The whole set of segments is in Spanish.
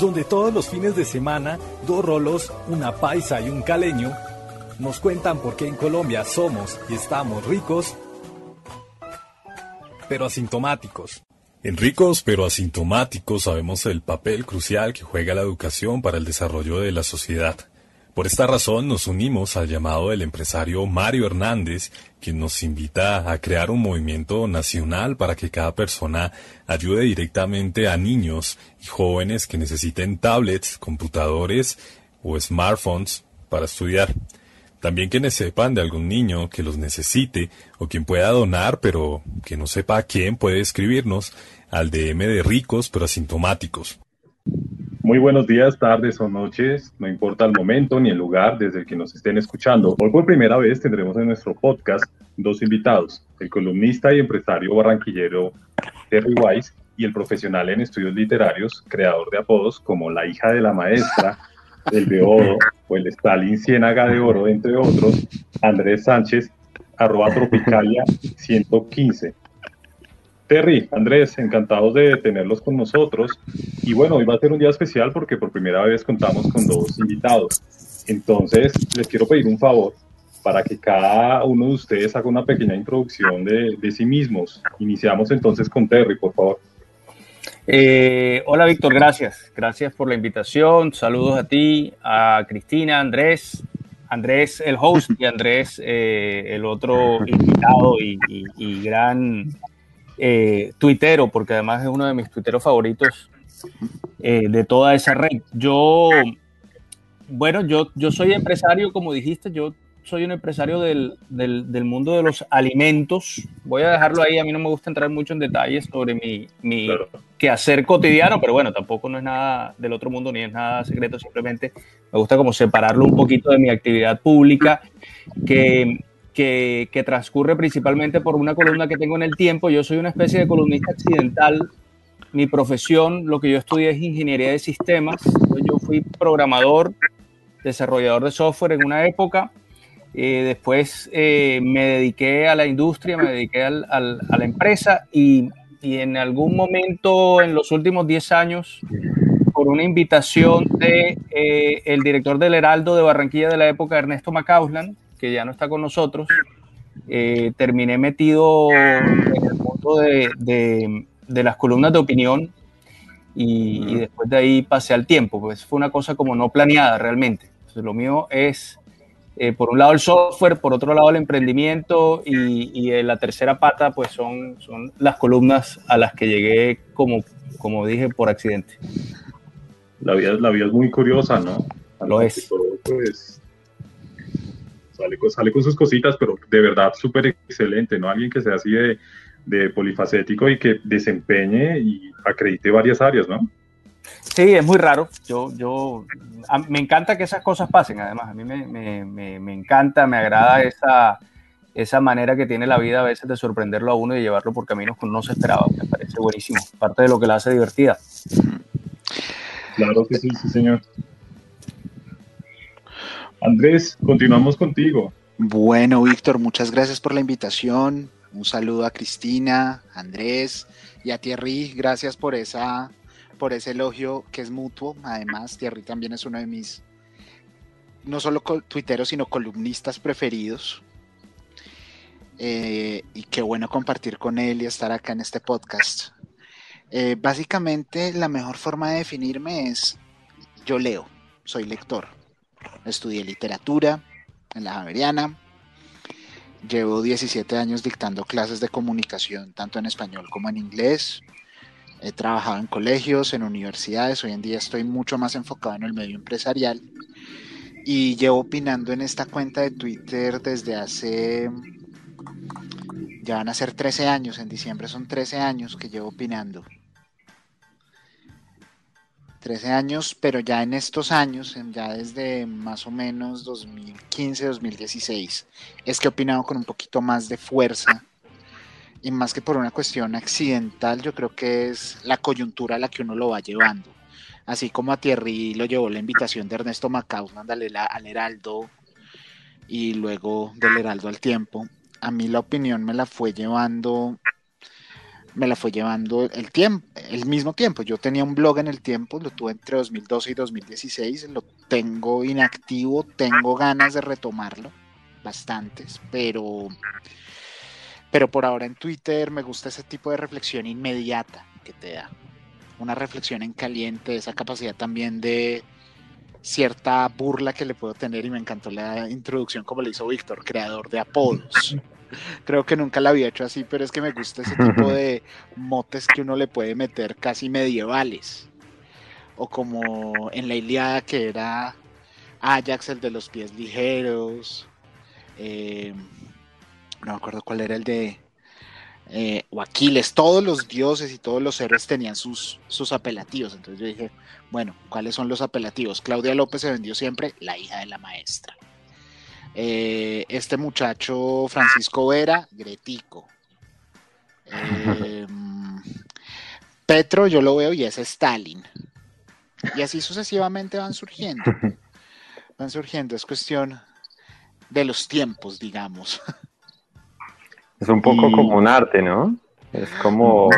donde todos los fines de semana dos rolos, una paisa y un caleño nos cuentan por qué en Colombia somos y estamos ricos, pero asintomáticos. En ricos pero asintomáticos sabemos el papel crucial que juega la educación para el desarrollo de la sociedad. Por esta razón nos unimos al llamado del empresario Mario Hernández, quien nos invita a crear un movimiento nacional para que cada persona ayude directamente a niños y jóvenes que necesiten tablets, computadores o smartphones para estudiar. También quienes sepan de algún niño que los necesite o quien pueda donar pero que no sepa a quién puede escribirnos al DM de ricos pero asintomáticos. Muy buenos días, tardes o noches, no importa el momento ni el lugar desde el que nos estén escuchando. Hoy por primera vez tendremos en nuestro podcast dos invitados, el columnista y empresario barranquillero Terry Weiss y el profesional en estudios literarios, creador de apodos como La hija de la maestra, El de Oro o el Stalin Ciénaga de Oro, entre otros, Andrés Sánchez, arroba tropicalia 115. Terry, Andrés, encantados de tenerlos con nosotros. Y bueno, hoy va a ser un día especial porque por primera vez contamos con dos invitados. Entonces, les quiero pedir un favor para que cada uno de ustedes haga una pequeña introducción de, sí mismos. Iniciamos entonces con Terry, por favor. Eh, hola Víctor, gracias. Gracias por la invitación. Saludos a ti, a Cristina, Andrés, Andrés el host y Andrés eh, el otro invitado y gran eh, tuitero, porque además es uno de mis tuiteros favoritos eh, de toda esa red. Yo, bueno, yo, yo soy empresario, como dijiste, yo soy un empresario del, del, mundo de los alimentos. Voy a dejarlo ahí, a mí no me gusta entrar mucho en detalles sobre mi, mi quehacer cotidiano, pero bueno, tampoco no es nada del otro mundo ni es nada secreto, simplemente me gusta como separarlo un poquito de mi actividad pública, que que, transcurre principalmente por una columna que tengo en el tiempo. Yo soy una especie de columnista accidental. Mi profesión, lo que yo estudié es ingeniería de sistemas. Yo fui programador, desarrollador de software en una época. Eh, después eh, me dediqué a la industria, me dediqué a la empresa y, en algún momento en los últimos 10 años, por una invitación de eh, director del Heraldo de Barranquilla de la época, Ernesto Macauslan, que ya no está con nosotros, eh, terminé metido en el mundo de, las columnas de opinión y, después de ahí pasé al tiempo, pues fue una cosa como no planeada realmente. lo mío es, eh, por un lado el software, por otro lado el emprendimiento y, la tercera pata pues son, son las columnas a las que llegué como, como dije por accidente. La vida, la vida es muy curiosa, ¿no? Lo es. pues, sale, con sus cositas, pero de verdad súper excelente, ¿no? Alguien que sea así de, de polifacético y que desempeñe y acredite varias áreas, ¿no? Sí, es muy raro. Yo, yo, me encanta que esas cosas pasen, además. A mí me, me, me, encanta, me agrada esa, esa manera que tiene la vida a veces de sorprenderlo a uno y llevarlo por caminos que no se esperaba. Me parece buenísimo. Parte de lo que la hace divertida. Claro que sí, sí, señor. Andrés, continuamos contigo. Bueno, Víctor, muchas gracias por la invitación. Un saludo a Cristina, Andrés y a Thierry. Gracias por esa por ese elogio que es mutuo. Además, Thierry también es uno de mis no solo tuiteros, sino columnistas preferidos. Eh, y qué bueno compartir con él y estar acá en este podcast. Eh, básicamente, la mejor forma de definirme es yo leo, soy lector estudié literatura en la Javeriana. Llevo 17 años dictando clases de comunicación, tanto en español como en inglés. He trabajado en colegios, en universidades. Hoy en día estoy mucho más enfocado en el medio empresarial. Y llevo opinando en esta cuenta de Twitter desde hace... Ya van a ser 13 años, en diciembre son 13 años que llevo opinando. 13 años, pero ya en estos años, ya desde más o menos 2015, 2016, es que he opinado con un poquito más de fuerza y más que por una cuestión accidental, yo creo que es la coyuntura a la que uno lo va llevando. Así como a Thierry lo llevó la invitación de Ernesto Macausman al Heraldo y luego del Heraldo al tiempo, a mí la opinión me la fue llevando me la fue llevando el tiempo, el mismo tiempo. Yo tenía un blog en el tiempo, lo tuve entre 2012 y 2016, lo tengo inactivo, tengo ganas de retomarlo, bastantes, pero, pero por ahora en Twitter me gusta ese tipo de reflexión inmediata que te da. Una reflexión en caliente, esa capacidad también de cierta burla que le puedo tener y me encantó la introducción como le hizo Víctor, creador de apodos. Creo que nunca la había hecho así, pero es que me gusta ese tipo de motes que uno le puede meter casi medievales. O como en la Iliada que era Ajax, el de los pies ligeros. Eh, no me acuerdo cuál era el de eh, o Aquiles, todos los dioses y todos los héroes tenían sus, sus apelativos. Entonces yo dije, bueno, ¿cuáles son los apelativos? Claudia López se vendió siempre la hija de la maestra. Eh, este muchacho Francisco Vera, Gretico. Em, Petro, yo lo veo y es Stalin. Y así sucesivamente van surgiendo. Van surgiendo, es cuestión de los tiempos, digamos. Es un poco como un arte, ¿no? Es como,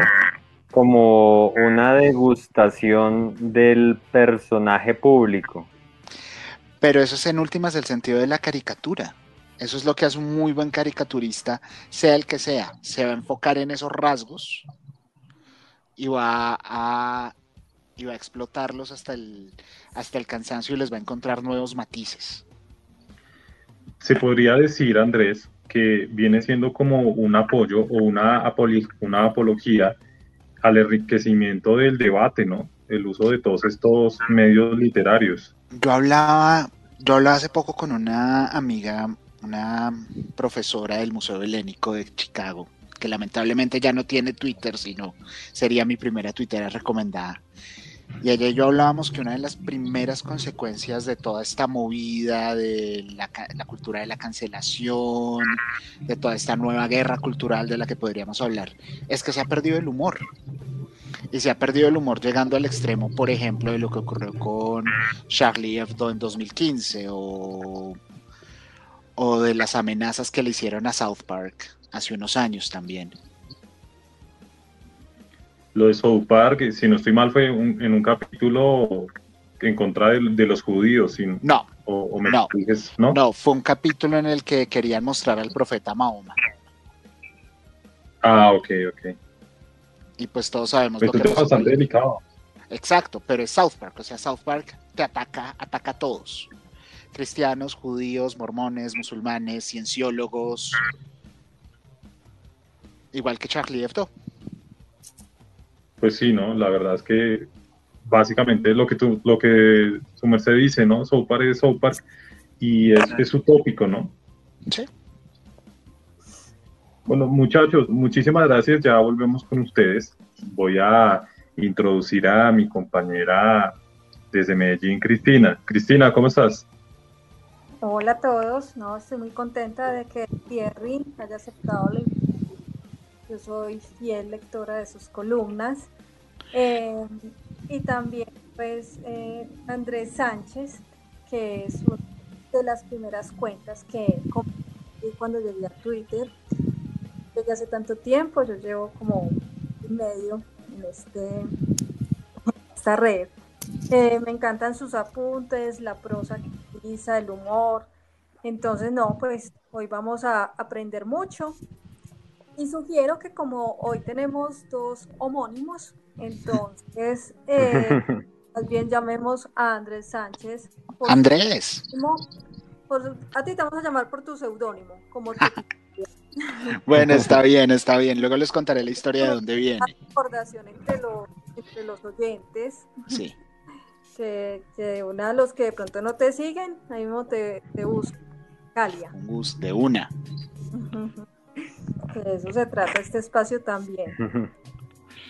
como una degustación del personaje público. Pero eso es en últimas el sentido de la caricatura. Eso es lo que hace un muy buen caricaturista, sea el que sea. Se va a enfocar en esos rasgos y va a, a explotarlos hasta el, hasta el cansancio y les va a encontrar nuevos matices. Se podría decir, Andrés, que viene siendo como un apoyo o una, una apología al enriquecimiento del debate, ¿no? El uso de todos estos medios literarios. Yo hablaba, yo hablaba hace poco con una amiga, una profesora del Museo Helénico de Chicago, que lamentablemente ya no tiene Twitter, sino sería mi primera Twitter recomendada. Y y yo hablábamos que una de las primeras consecuencias de toda esta movida de la, la, cultura de la cancelación, de toda esta nueva guerra cultural de la que podríamos hablar, es que se ha perdido el humor. Y se ha perdido el humor llegando al extremo, por ejemplo, de lo que ocurrió con Charlie Hebdo en 2015 o, o de las amenazas que le hicieron a South Park hace unos años también lo de South Park, si no estoy mal, fue en un capítulo en contra de, los judíos. Sin, no, o, me no, no, no, fue un capítulo en el que querían mostrar al profeta Mahoma. Ah, ok, ok. Y pues todos sabemos lo que es bastante delicado. Exacto, pero es South Park, o sea, South Park te ataca, ataca a todos. Cristianos, judíos, mormones, musulmanes, cienciólogos. Igual que Charlie Hebdo. Pues sí, ¿no? La verdad es que básicamente lo que tú, lo que su merced dice, ¿no? South Park es South Park y es, es utópico, ¿no? Sí. Bueno, muchachos, muchísimas gracias. Ya volvemos con ustedes. Voy a introducir a mi compañera desde Medellín, Cristina. Cristina, ¿cómo estás? Hola a todos. No, estoy muy contenta de que Thierry haya aceptado la invitación yo soy fiel lectora de sus columnas. Eh, y también, pues, eh, Andrés Sánchez, que es una de las primeras cuentas que cuando llegué a Twitter. Desde hace tanto tiempo, yo llevo como medio en este, esta red. Eh, me encantan sus apuntes, la prosa que utiliza, el humor. Entonces, no, pues hoy vamos a aprender mucho y sugiero que como hoy tenemos dos homónimos, entonces eh, más bien llamemos a Andrés Sánchez. Andrés. a ti te vamos a llamar por tu seudónimo, como Bueno, está bien, está bien. Luego les contaré la historia de dónde viene. Recordación entre los, entre los oyentes. Sí. Que, que una de los que de pronto no te siguen, ahí mismo te, te busco. Calia. Un gusto, de una. De eso se trata este espacio también.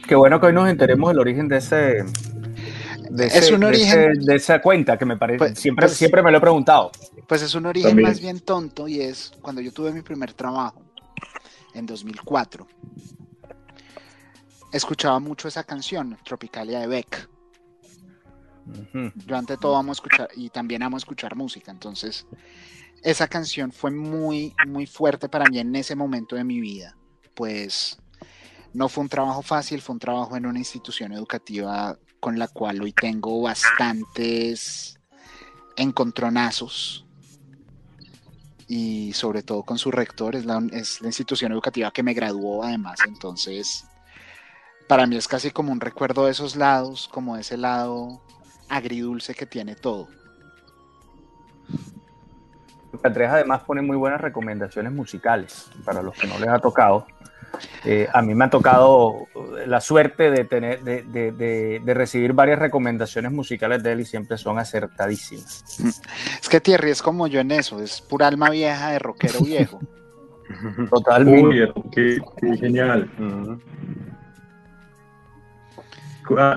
Qué bueno que hoy nos enteremos del origen de ese. De es un origen. De, esa cuenta que me parece. Pues, siempre, pues siempre me lo he preguntado. Pues es un origen más bien tonto y es cuando yo tuve mi primer trabajo en 2004. Escuchaba mucho esa canción, Tropicalia de Beck. Yo ante todo amo escuchar y también amo escuchar música, entonces esa canción fue muy, muy fuerte para mí en ese momento de mi vida, pues No fue un trabajo fácil, fue un trabajo en una institución educativa con la cual hoy tengo bastantes encontronazos y sobre todo con su rector, es la, es la institución educativa que me graduó además, entonces para mí es casi como un recuerdo de esos lados, como ese lado agridulce que tiene todo. Andrés además pone muy buenas recomendaciones musicales para los que no les ha tocado. Eh, a mí me ha tocado la suerte de, tener, de, de, de, recibir varias recomendaciones musicales de él y siempre son acertadísimas. Es que Thierry es como yo en eso, es pura alma vieja de rockero viejo. Totalmente. Uy, qué, qué genial.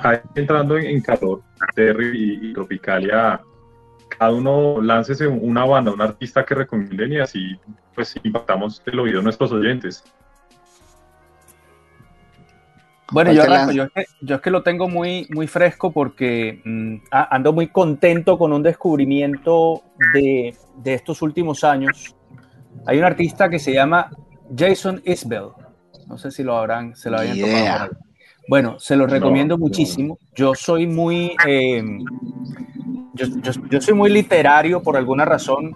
Ahí entrando en, calor, Terry y, y, Tropicalia, cada uno láncese una banda, un artista que recomienden y así pues impactamos el oído de nuestros oyentes. Bueno, yo, yo, es que, yo, es que, lo tengo muy, muy fresco porque mm, ando muy contento con un descubrimiento de, de, estos últimos años. Hay un artista que se llama Jason Isbell. No sé si lo habrán, se lo habían tocado. Bueno, se lo recomiendo no, muchísimo. No. Yo soy muy, eh, yo, yo, soy muy literario por alguna razón.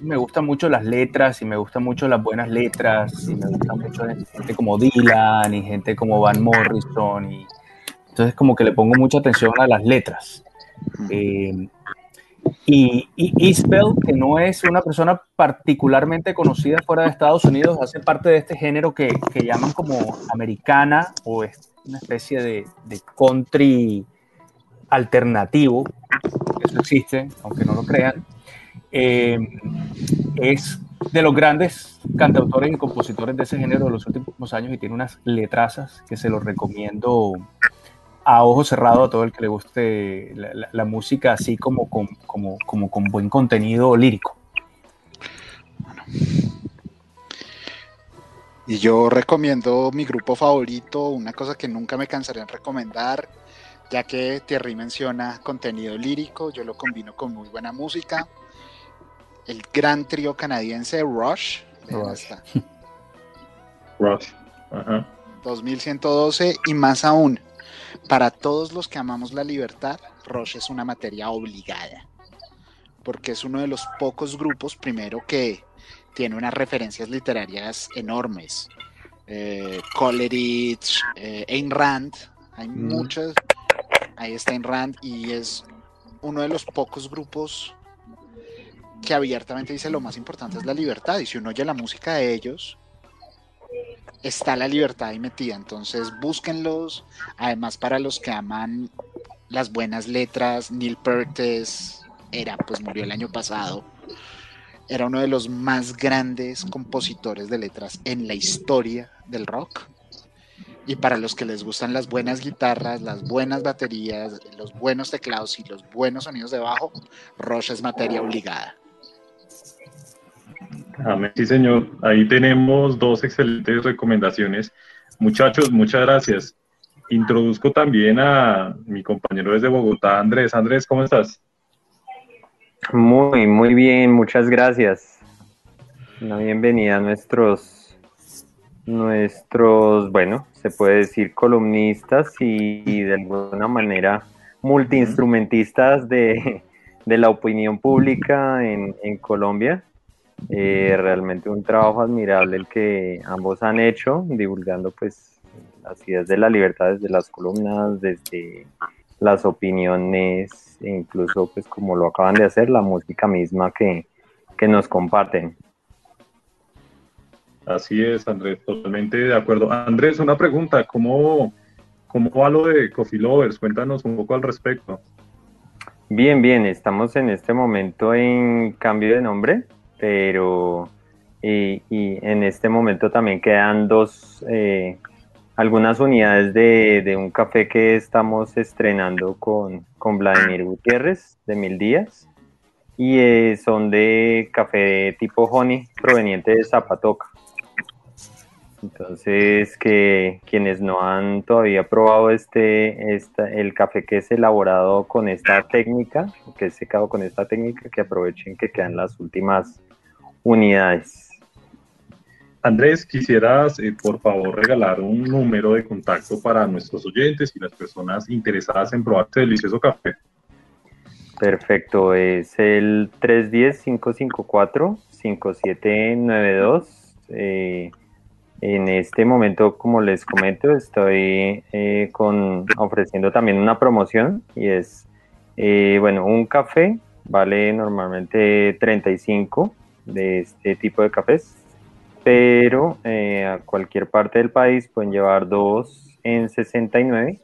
Me gustan mucho las letras y me gustan mucho las buenas letras y me gusta mucho gente como Dylan y gente como Van Morrison y entonces como que le pongo mucha atención a las letras. Eh, y, y Isbell, que no es una persona particularmente conocida fuera de Estados Unidos, hace parte de este género que, que llaman como americana o una especie de, de country alternativo, eso existe, aunque no lo crean, eh, es de los grandes cantautores y compositores de ese género de los últimos años y tiene unas letrazas que se los recomiendo a ojo cerrado a todo el que le guste la, música así como con, como, como con buen contenido lírico. Y yo recomiendo mi grupo favorito, una cosa que nunca me cansaré en recomendar, ya que Thierry menciona contenido lírico, yo lo combino con muy buena música. El gran trío canadiense Rush. Rush. Rush. Ajá. 2112 y más aún, para todos los que amamos la libertad, Rush es una materia obligada, porque es uno de los pocos grupos, primero, que tiene unas referencias literarias enormes. Eh, Coleridge, eh, Ayn Rand, hay mm. muchas, ahí está Ayn Rand y es uno de los pocos grupos que abiertamente dice lo más importante es la libertad y si uno oye la música de ellos, está la libertad ahí metida. Entonces búsquenlos. Además, para los que aman las buenas letras, Neil Peart era, pues murió el año pasado. Era uno de los más grandes compositores de letras en la historia del rock. Y para los que les gustan las buenas guitarras, las buenas baterías, los buenos teclados y los buenos sonidos de bajo, Rush es materia obligada. Sí, señor. Ahí tenemos dos excelentes recomendaciones. Muchachos, muchas gracias. Introduzco también a mi compañero desde Bogotá, Andrés. Andrés, ¿cómo estás? Muy, muy bien, muchas gracias. Una bienvenida a nuestros, nuestros, bueno, se puede decir columnistas y, y de alguna manera multiinstrumentistas de, de la opinión pública en, en Colombia. Eh, realmente un trabajo admirable el que ambos han hecho, divulgando pues las ideas de la libertad desde las columnas, desde las opiniones, e incluso pues como lo acaban de hacer, la música misma que, que nos comparten. Así es, Andrés, totalmente de acuerdo. Andrés, una pregunta, ¿cómo, cómo va lo de Coffee Lovers? Cuéntanos un poco al respecto. Bien, bien, estamos en este momento en cambio de nombre pero y, en este momento también quedan dos, eh, algunas unidades de, de, un café que estamos estrenando con, con Vladimir Gutiérrez de Mil Días y eh, son de café tipo honey proveniente de Zapatoca. Entonces, que quienes no han todavía probado este, esta, el café que es elaborado con esta técnica, que es secado con esta técnica, que aprovechen que quedan las últimas unidades. Andrés, quisieras, eh, por favor, regalar un número de contacto para nuestros oyentes y las personas interesadas en probar este delicioso café. Perfecto, es el 310-554-5792. Eh, en este momento, como les comento, estoy eh, con, ofreciendo también una promoción y es, eh, bueno, un café vale normalmente 35 de este tipo de cafés, pero eh, a cualquier parte del país pueden llevar dos en 69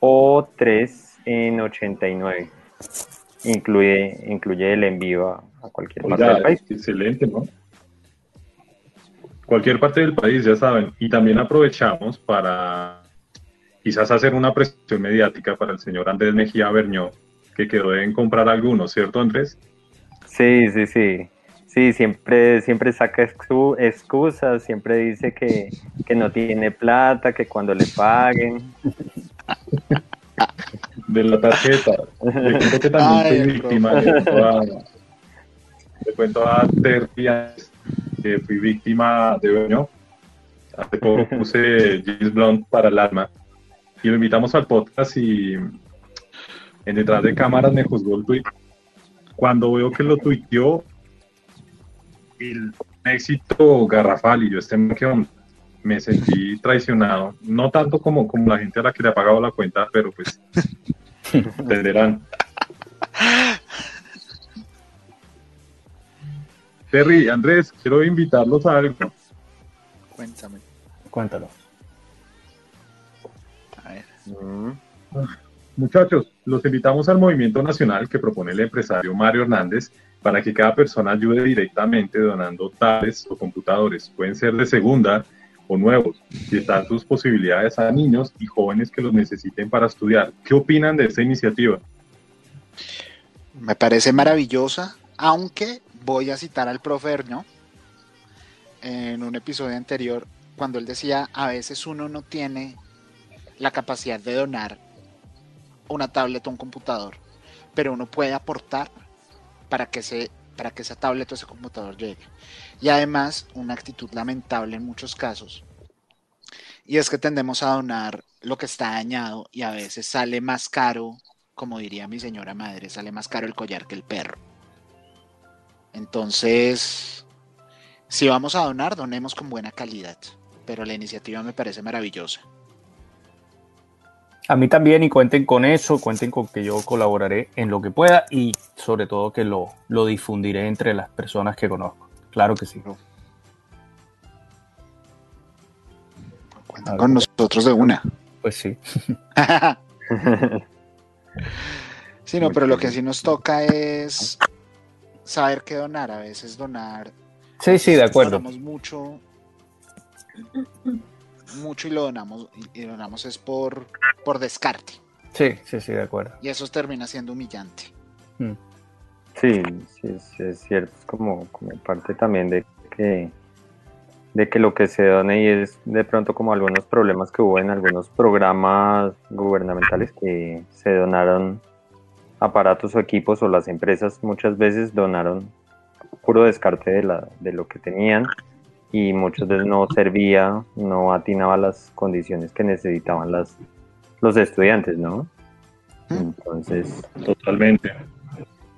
o tres en 89. Incluye, incluye el envío a, cualquier parte del país. Excelente, ¿no? Cualquier parte del país, ya saben. Y también aprovechamos para quizás hacer una presión mediática para el señor Andrés Mejía Berñó, que quedó en comprar algunos, ¿cierto, Andrés? Sí, sí, sí. Sí, siempre, siempre saca excusas, siempre dice que, no tiene plata, que cuando le paguen. De la tarjeta. Le cuento que también fui víctima. Le cuento a, que fui víctima de Beño. Hace poco puse James Blunt para el alma. Y lo invitamos al podcast y en detrás de cámaras me juzgó el tweet. Cuando veo que lo tuiteó, el éxito garrafal y yo este me sentí traicionado, no tanto como, como la gente a la que le ha pagado la cuenta, pero pues entenderán. Terry, Andrés, quiero invitarlos a algo. Cuéntame. Cuéntalo. A ver. Mm. Muchachos, los invitamos al movimiento nacional que propone el empresario Mario Hernández para que cada persona ayude directamente donando tablets o computadores. Pueden ser de segunda o nuevos, si están sus posibilidades a niños y jóvenes que los necesiten para estudiar. ¿Qué opinan de esta iniciativa? Me parece maravillosa, aunque voy a citar al profe en un episodio anterior, cuando él decía, a veces uno no tiene la capacidad de donar una tablet o un computador, pero uno puede aportar para que, se, para que esa tablet o ese computador llegue. Y además, una actitud lamentable en muchos casos. Y es que tendemos a donar lo que está dañado y a veces sale más caro, como diría mi señora madre, sale más caro el collar que el perro. Entonces, si vamos a donar, donemos con buena calidad. Pero la iniciativa me parece maravillosa. A mí también y cuenten con eso, cuenten con que yo colaboraré en lo que pueda y sobre todo que lo, lo difundiré entre las personas que conozco. Claro que sí. Cuentan con nosotros de una. Pues sí. sí, no, pero lo que sí nos toca es saber qué donar. A veces donar. Sí, sí, de acuerdo. Donamos mucho mucho y lo donamos, y donamos es por, por descarte. Sí, sí, sí, de acuerdo. Y eso termina siendo humillante. Mm. Sí, sí, es, cierto, es como, como parte también de que de que lo que se done y es de pronto como algunos problemas que hubo en algunos programas gubernamentales que se donaron aparatos o equipos o las empresas muchas veces donaron puro descarte de, la, de lo que tenían y muchas veces no servía, no atinaba las condiciones que necesitaban las, los estudiantes, ¿no? Entonces. Totalmente.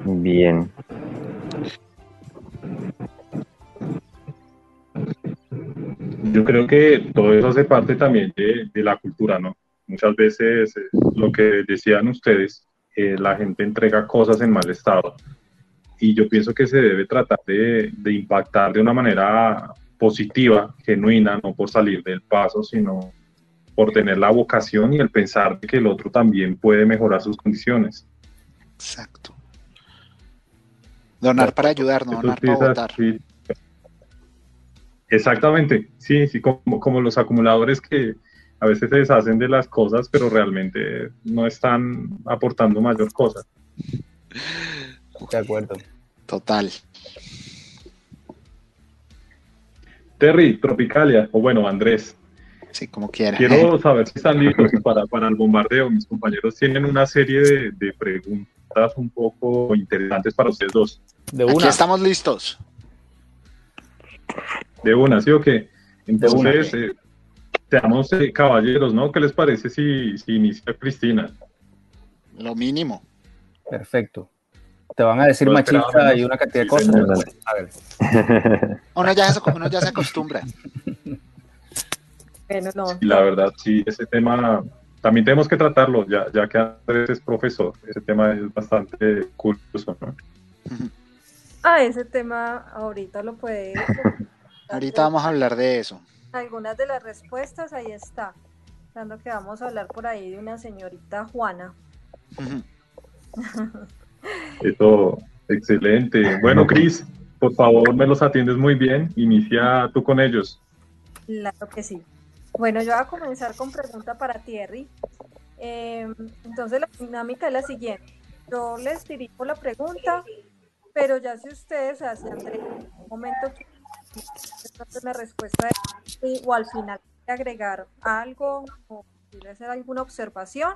Bien. Yo creo que todo eso hace parte también de, la cultura, ¿no? Muchas veces eh, lo que decían ustedes, eh, la gente entrega cosas en mal estado. Y yo pienso que se debe tratar de, de impactar de una manera positiva, genuina, no por salir del paso, sino por tener la vocación y el pensar que el otro también puede mejorar sus condiciones. Exacto. Donar para ayudar, no donar para votar. Exactamente, sí, sí, como, como los acumuladores que a veces se deshacen de las cosas, pero realmente no están aportando mayor cosa. De acuerdo. Total. Terry, Tropicalia, o bueno, Andrés. Sí, como quiera. Quiero saber si están listos para, para el bombardeo. Mis compañeros tienen una serie de, preguntas un poco interesantes para ustedes dos. De una. Aquí estamos listos. De una, ¿sí o qué? Entonces, eh, seamos eh, caballeros, ¿no? ¿Qué les parece si, si inicia Cristina? Lo mínimo. Perfecto. Te van a decir Lo machista y una cantidad de cosas. Uno ya, se, uno ya se acostumbra. Bueno, no. Y la verdad, sí, ese tema también tenemos que tratarlo, ya, ya que Andrés es profesor. Ese tema es bastante curioso, ¿no? Ah, ese tema ahorita lo puede. Ahorita vamos a hablar de eso. Algunas de las respuestas ahí está. Dando que vamos a hablar por ahí de una señorita Juana. Eso, excelente. Bueno, Cris, por favor, me los atiendes muy bien. Inicia tú con ellos. Claro que sí. Bueno, yo voy a comenzar con pregunta para Thierry. Eh, entonces la dinámica es la siguiente. Yo les dirijo la pregunta, pero ya si ustedes hacen un momento que una respuesta o al final agregar algo o hacer alguna observación,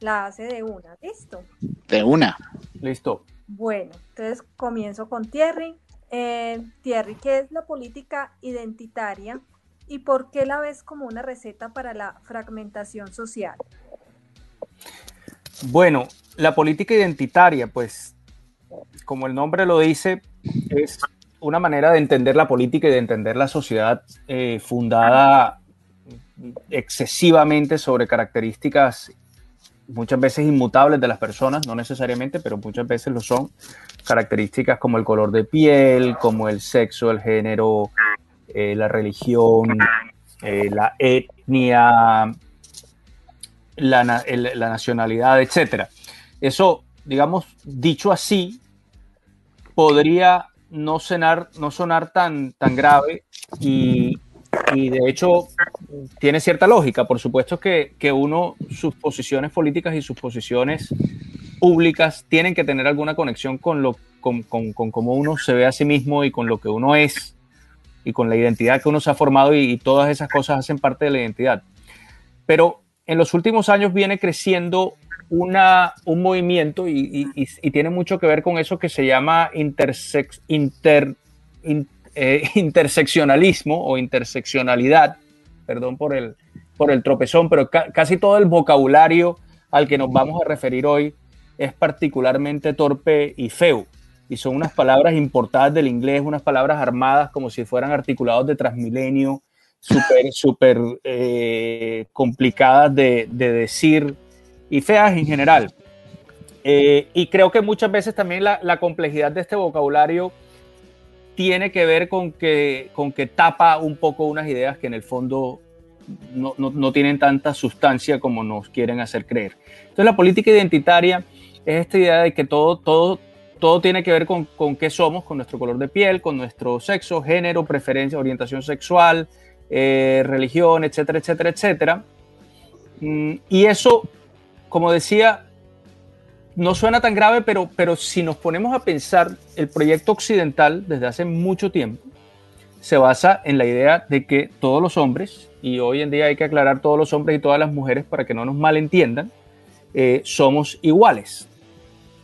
la hace de una. ¿Listo? De una. Listo. Bueno, entonces comienzo con Thierry. Eh, Thierry, ¿qué es la política identitaria y por qué la ves como una receta para la fragmentación social? Bueno, la política identitaria, pues, como el nombre lo dice, es una manera de entender la política y de entender la sociedad eh, fundada excesivamente sobre características muchas veces inmutables de las personas, no necesariamente, pero muchas veces lo son, características como el color de piel, como el sexo, el género, eh, la religión, eh, la etnia, la, nacionalidad, etcétera. Eso, digamos, dicho así, podría no sonar, no sonar tan, tan grave y, y de hecho tiene cierta lógica. Por supuesto que, que uno, sus posiciones políticas y sus posiciones públicas tienen que tener alguna conexión con, lo, con, con, con cómo uno se ve a sí mismo y con lo que uno es y con la identidad que uno se ha formado y, todas esas cosas hacen parte de la identidad. Pero en los últimos años viene creciendo una, un movimiento y, y- tiene mucho que ver con eso que se llama eh, interseccionalismo o interseccionalidad, perdón por el, por el tropezón, pero ca- casi todo el vocabulario al que nos vamos a referir hoy es particularmente torpe y feo. Y son unas palabras importadas del inglés, unas palabras armadas como si fueran articulados de Transmilenio, súper, súper eh, complicadas de, de decir y feas en general. Eh, y creo que muchas veces también la, la complejidad de este vocabulario tiene que ver con que, con que tapa un poco unas ideas que en el fondo no, no- no tienen tanta sustancia como nos quieren hacer creer. Entonces la política identitaria es esta idea de que todo, todo, todo tiene que ver con, con qué somos, con nuestro color de piel, con nuestro sexo, género, preferencia, orientación sexual, eh, religión, etcétera, etcétera, etcétera. Mm, y eso, como decía, no suena tan grave, pero, pero si nos ponemos a pensar, el proyecto occidental desde hace mucho tiempo se basa en la idea de que todos los hombres, y hoy en día hay que aclarar todos los hombres y todas las mujeres para que no nos malentiendan, eh, somos iguales.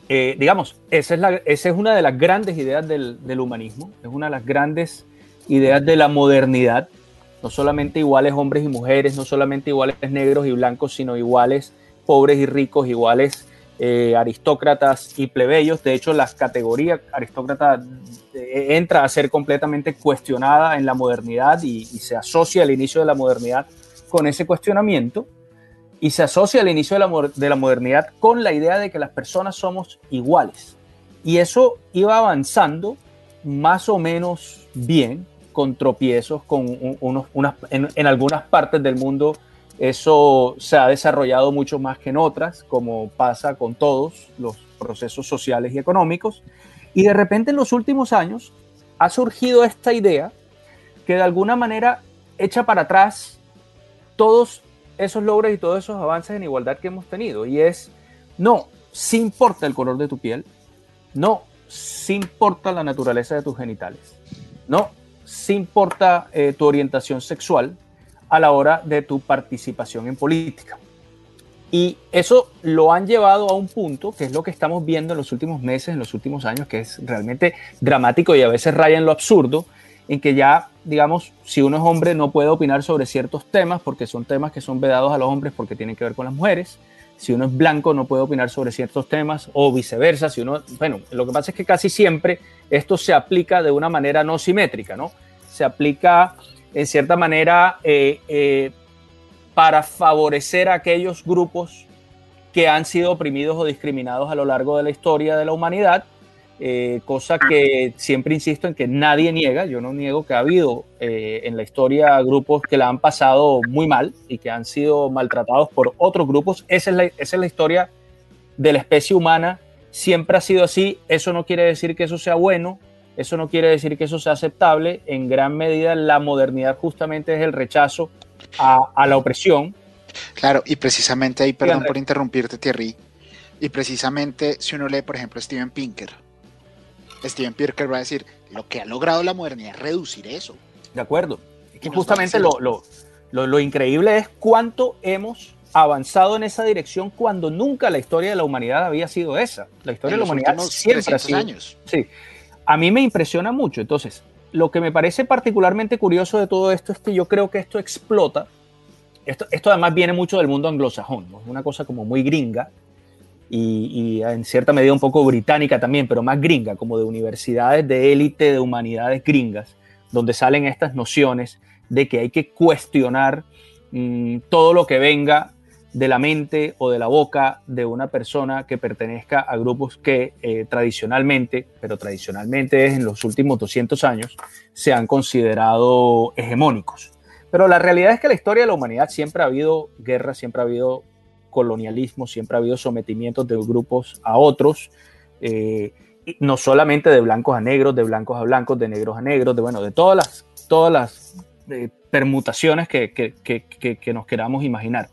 Eh, digamos, esa es, la, esa es una de las grandes ideas del, del humanismo, es una de las grandes ideas de la modernidad, no solamente iguales hombres y mujeres, no solamente iguales negros y blancos, sino iguales pobres y ricos, iguales eh, aristócratas y plebeyos. De hecho, la categoría aristócrata eh, entra a ser completamente cuestionada en la modernidad y, se asocia al inicio de la modernidad con ese cuestionamiento y se asocia al inicio de la, de la modernidad con la idea de que las personas somos iguales. Y eso iba avanzando más o menos bien, con tropiezos, con un- unos, unas, en algunas partes del mundo eso se ha desarrollado mucho más que en otras, como pasa con todos los procesos sociales y económicos. Y de repente en los últimos años ha surgido esta idea que de alguna manera echa para atrás todos esos logros y todos esos avances en igualdad que hemos tenido. Y es, no, sí importa el color de tu piel, no, sí importa la naturaleza de tus genitales, no, sí importa eh, tu orientación sexual a la hora de tu participación en política. Y eso lo han llevado a un punto, que es lo que estamos viendo en los últimos meses, en los últimos años, que es realmente dramático y a veces raya en lo absurdo, en que ya, digamos, si uno es hombre no puede opinar sobre ciertos temas porque son temas que son vedados a los hombres porque tienen que ver con las mujeres. Si uno es blanco no puede opinar sobre ciertos temas o viceversa. Si uno, bueno, lo que pasa es que casi siempre esto se aplica de una manera no simétrica, ¿no? Se aplica en cierta manera eh, eh, para favorecer a aquellos grupos que han sido oprimidos o discriminados a lo largo de la historia de la humanidad eh, cosa que siempre insisto en que nadie niega, yo no niego que ha habido en la historia grupos que la han pasado muy mal y que han sido maltratados por otros grupos, esa es la historia de la especie humana, siempre ha sido así, eso no quiere decir que eso sea bueno, eso no quiere decir que eso sea aceptable, en gran medida la modernidad justamente es el rechazo a, a la opresión. Claro, y precisamente ahí, perdón por interrumpirte, Thierry, y precisamente si uno lee, por ejemplo, Steven Pinker, Steven Pirker va a decir, lo que ha logrado la modernidad es reducir eso. De acuerdo. Que justamente lo, lo, lo, increíble es cuánto hemos avanzado en esa dirección cuando nunca la historia de la humanidad había sido esa. La historia de la humanidad siempre ha sido. Años. Sí. A mí me impresiona mucho. Entonces, lo que me parece particularmente curioso de todo esto es que yo creo que esto explota. Esto, esto además viene mucho del mundo anglosajón, ¿no? una cosa como muy gringa y, en cierta medida un poco británica también, pero más gringa, como de universidades de élite de humanidades gringas, donde salen estas nociones de que hay que cuestionar mm, todo lo que venga de la mente o de la boca de una persona que pertenezca a grupos que eh, tradicionalmente, pero tradicionalmente es en los últimos 200 años, se han considerado hegemónicos. Pero la realidad es que la historia de la humanidad siempre ha habido guerra, siempre ha habido colonialismo, siempre ha habido sometimientos de grupos a otros, eh, no solamente de blancos a negros, de blancos a blancos, de negros a negros, de, bueno, de todas las, todas las eh, permutaciones que, que, nos queramos imaginar.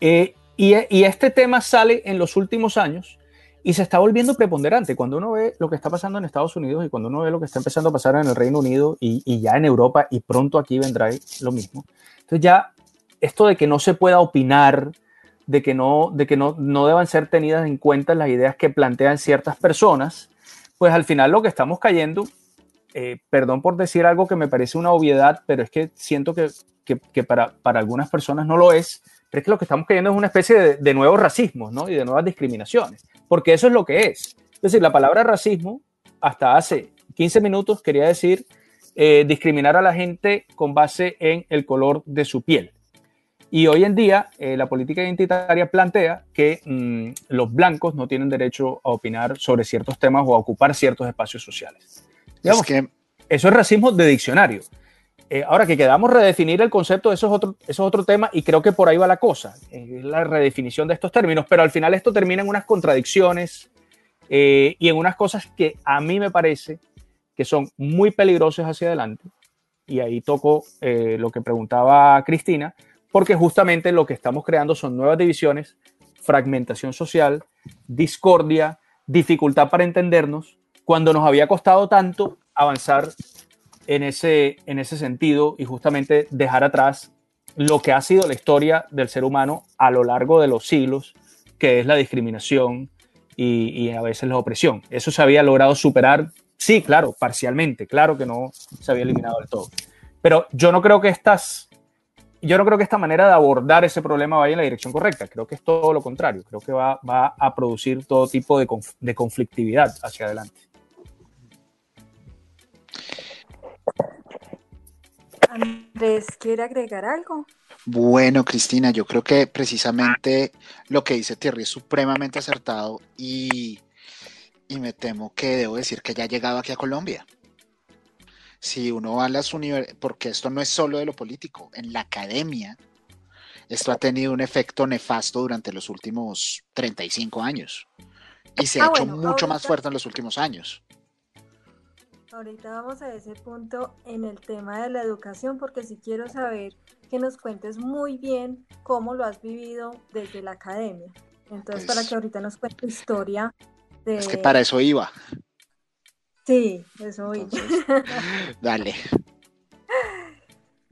Eh, y, este tema sale en los últimos años y se está volviendo preponderante. Cuando uno ve lo que está pasando en Estados Unidos y cuando uno ve lo que está empezando a pasar en el Reino Unido y, ya en Europa y pronto aquí vendrá lo mismo. Entonces ya esto de que no se pueda opinar, de que no, de que no, no deban ser tenidas en cuenta las ideas que plantean ciertas personas, pues al final lo que estamos cayendo, eh, perdón por decir algo que me parece una obviedad, pero es que siento que, que, para, para, algunas personas no lo es, pero es que lo que estamos cayendo es una especie de, de nuevos racismos ¿no? y de nuevas discriminaciones, porque eso es lo que es. Es decir, la palabra racismo, hasta hace 15 minutos, quería decir eh, discriminar a la gente con base en el color de su piel. Y hoy en día eh, la política identitaria plantea que mm, los blancos no tienen derecho a opinar sobre ciertos temas o a ocupar ciertos espacios sociales. Digamos, que... Eso es racismo de diccionario. Eh, ahora que quedamos redefinir el concepto, eso es, otro, eso es otro tema y creo que por ahí va la cosa, la redefinición de estos términos, pero al final esto termina en unas contradicciones eh, y en unas cosas que a mí me parece que son muy peligrosas hacia adelante. Y ahí toco lo que preguntaba Cristina, porque justamente lo que estamos creando son nuevas divisiones, fragmentación social, discordia, dificultad para entendernos, cuando nos había costado tanto avanzar en ese, en ese sentido y justamente dejar atrás lo que ha sido la historia del ser humano a lo largo de los siglos, que es la discriminación y, a veces la opresión. Eso se había logrado superar, sí, claro, parcialmente, claro que no se había eliminado del todo. Pero yo no creo que estas yo no creo que esta manera de abordar ese problema vaya en la dirección correcta. Creo que es todo lo contrario. Creo que va, a producir todo tipo de, de conflictividad hacia adelante. Andrés, ¿quiere agregar algo? Bueno, Cristina, yo creo que precisamente lo que dice Thierry es supremamente acertado y, y me temo que debo decir que ya ha llegado aquí a Colombia si uno va a las universidades, porque esto no es solo de lo político, en la academia, esto ha tenido un efecto nefasto durante los últimos 35 años y se ha ah, hecho mucho más fuerte en los últimos años. Ahorita vamos a ese punto en el tema de la educación, porque si quiero saber que nos cuentes muy bien cómo lo has vivido desde la academia. Entonces, para pues que ahorita nos cuente historia de... Es que para eso iba. Sí, eso oí. Dale.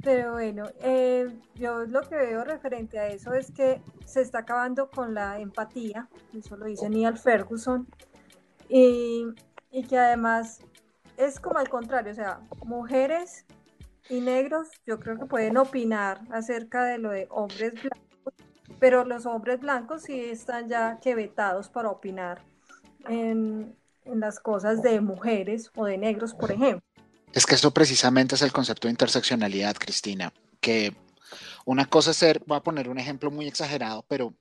Pero bueno, eh, yo lo que veo referente a eso es que se está acabando con la empatía, eso lo dice Neil Ferguson, y, y que además es como al contrario, o sea, mujeres y negros yo creo que pueden opinar acerca de lo de hombres blancos, pero los hombres blancos sí están ya que vetados para opinar en, en las cosas de mujeres o de negros, por ejemplo. Es que eso precisamente es el concepto de interseccionalidad, Cristina, que una cosa es ser, voy a poner un ejemplo muy exagerado, pero